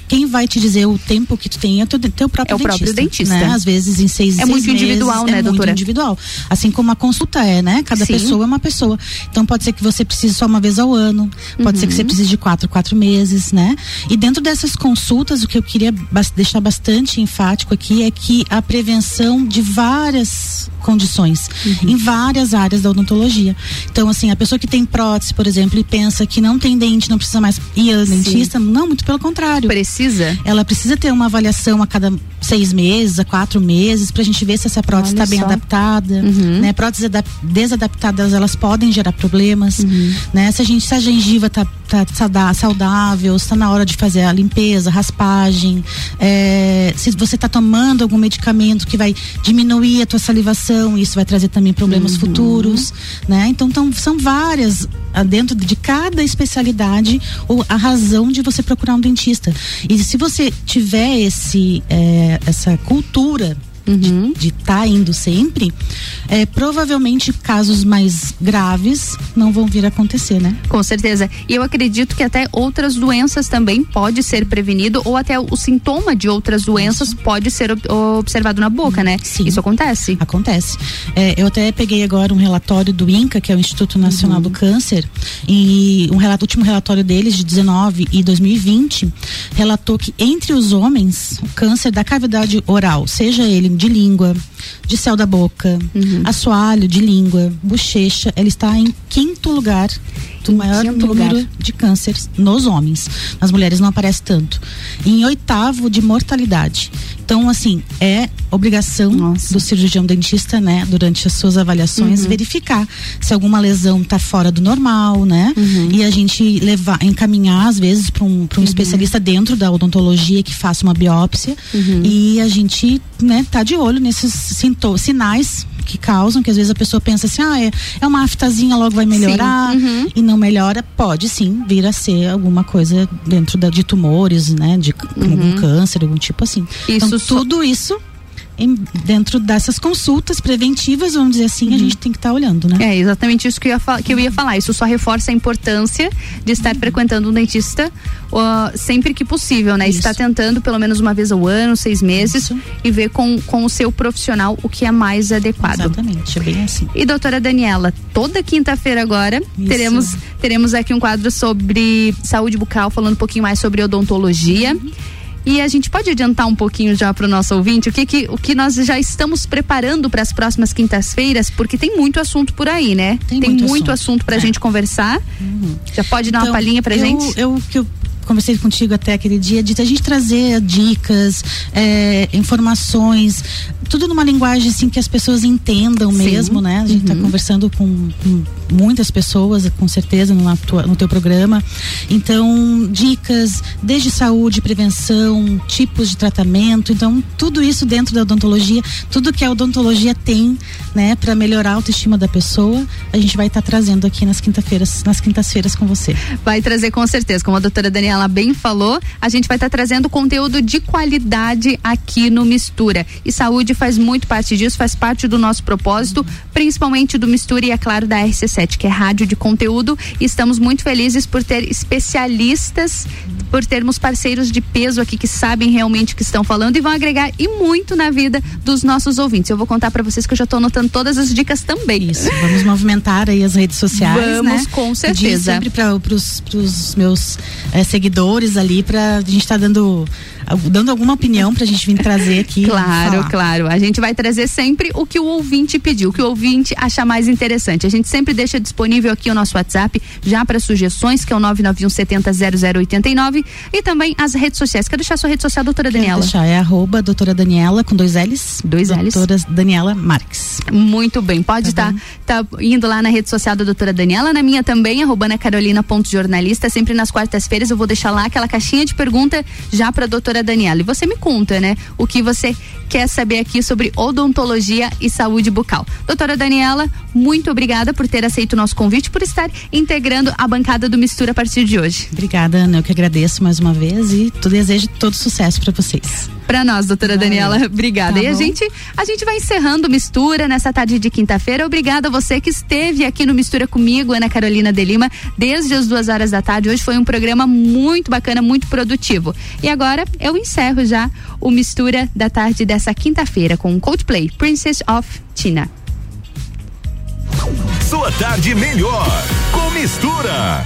quem vai te dizer o tempo que tu tem é teu, teu próprio é o dentista. próprio dentista. Né? Às vezes em seis É seis muito individual, meses, né, é doutora? Muito individual. Assim como a consulta é, né? Cada Sim. pessoa é uma pessoa. Então pode ser que você precise só uma vez ao ano, pode uhum. ser que você uhum. precise de quatro, quatro meses, né? E dentro dessas consultas, o que eu queria deixar bastante enfático aqui é que a prevenção de várias condições uhum. em várias áreas da odontologia. Então, assim, a pessoa que tem prótese, por exemplo, e pensa que não tem não precisa mais ir ao dentista, não, muito pelo contrário. Precisa? Ela precisa ter uma avaliação a cada seis meses, a quatro meses, pra gente ver se essa prótese está bem adaptada, uhum. né? Próteses desadaptadas, elas podem gerar problemas, uhum. né? Se a gente, se a gengiva tá, tá saudável, está na hora de fazer a limpeza, raspagem, é, se você está tomando algum medicamento que vai diminuir a tua salivação, isso vai trazer também problemas uhum. futuros, né? Então, então são várias ah, dentro de cada especialidade ou a razão de você procurar um dentista. E se você tiver esse é, essa cultura uhum. de estar tá indo sempre, é, provavelmente casos mais graves não vão vir a acontecer, né? Com certeza. E eu acredito que até outras doenças também pode ser prevenido ou até o sintoma de outras doenças pode ser observado na boca, né? Sim. Isso acontece? Acontece. É, eu até peguei agora um relatório do INCA, que é o Instituto Nacional uhum. do Câncer, e um relato, último relatório deles de 19 e 2020 relatou que entre os homens, o câncer da cavidade oral, seja ele de língua, de céu da boca, uhum. assoalho de língua, bochecha, ela está em quinto lugar do maior número lugar. de cânceres nos homens. Nas mulheres não aparece tanto. E em oitavo de mortalidade. Então, assim, é obrigação Nossa. do cirurgião dentista, né, durante as suas avaliações, uhum. verificar se alguma lesão está fora do normal, né? Uhum. E a gente levar, encaminhar, às vezes, para um, pra um uhum. especialista dentro da odontologia que faça uma biópsia. Uhum. E a gente, né, tá de olho nesses sinais que causam, que às vezes a pessoa pensa assim, ah, é, é uma aftazinha, logo vai melhorar, uhum. e não melhora, pode sim vir a ser alguma coisa dentro da, de tumores, né, de uhum. algum câncer, algum tipo assim. Isso então, tudo isso em, dentro dessas consultas preventivas, vamos dizer assim, uhum. a gente tem que estar tá olhando, né? É exatamente isso que eu, ia, que eu ia falar. Isso só reforça a importância de estar uhum. frequentando um dentista uh, sempre que possível, né? Isso. Estar tentando pelo menos uma vez ao ano, seis meses, isso. e ver com, com o seu profissional o que é mais adequado. Exatamente, é bem assim. E doutora Daniela, toda quinta-feira agora teremos, teremos aqui um quadro sobre saúde bucal, falando um pouquinho mais sobre odontologia. Uhum. E a gente pode adiantar um pouquinho já para o nosso ouvinte o que, que, o que nós já estamos preparando para as próximas quintas-feiras, porque tem muito assunto por aí, né? Tem, tem muito, muito, assunto, para a é. gente conversar. Uhum. Já pode dar então, uma palhinha para gente? Eu, eu, conversei contigo até aquele dia de a gente trazer dicas, é, informações tudo numa linguagem assim que as pessoas entendam Sim. mesmo, né? A gente está Uhum. conversando com, com muitas pessoas, com certeza, no, tua- no teu programa. Então, dicas desde saúde, prevenção, tipos de tratamento. Então, tudo isso dentro da odontologia, tudo que a odontologia tem, né, para melhorar a autoestima da pessoa, a gente vai estar trazendo aqui nas quinta-feiras, nas quintas-feiras com você. Vai trazer com certeza, como a doutora Daniela bem falou, a gente vai estar trazendo conteúdo de qualidade aqui no Mistura. E saúde faz muito parte disso, faz parte do nosso propósito, principalmente do Mistura e, é claro, da RC7, que é rádio de conteúdo. E estamos muito felizes por ter especialistas, por termos parceiros de peso aqui que sabem realmente o que estão falando e vão agregar e muito na vida dos nossos ouvintes. Eu vou contar para vocês que eu já estou anotando todas as dicas também. Isso, vamos movimentar aí as redes sociais, Vamos, né? com Pedir certeza. sempre para os meus eh, seguidores ali para a gente estar dando dando alguma opinião pra gente vir trazer aqui. Claro, claro. A gente vai trazer sempre o que o ouvinte pediu, o que o ouvinte achar mais interessante. A gente sempre deixa disponível aqui o nosso WhatsApp já para sugestões, que é o 991 70 0089 e também as redes sociais. Quer deixar sua rede social, doutora Quero Daniela? deixar, é arroba doutora Daniela com dois L's. Dois L's. Doutora Daniela Marques. Muito bem, pode estar tá, indo lá na rede social da doutora Daniela, na minha também, arroba Ana Carolina ponto jornalista, sempre nas quartas-feiras eu vou deixar lá aquela caixinha de pergunta já para doutora Daniela. E você me conta, né, o que você quer saber aqui sobre odontologia e saúde bucal. Doutora Daniela, muito obrigada por ter aceito o nosso convite, por estar integrando a bancada do Mistura a partir de hoje. Obrigada, Ana. Eu que agradeço mais uma vez e desejo todo sucesso para vocês. Para nós, doutora Valeu. Daniela, obrigada. Tá e a gente, a gente vai encerrando Mistura nessa tarde de quinta-feira. Obrigada a você que esteve aqui no Mistura comigo, Ana Carolina de Lima, desde as duas horas da tarde. Hoje foi um programa muito bacana, muito produtivo. E agora eu encerro já o Mistura da tarde dessa quinta-feira com o Coldplay, Princess of Tina. Sua tarde melhor com mistura.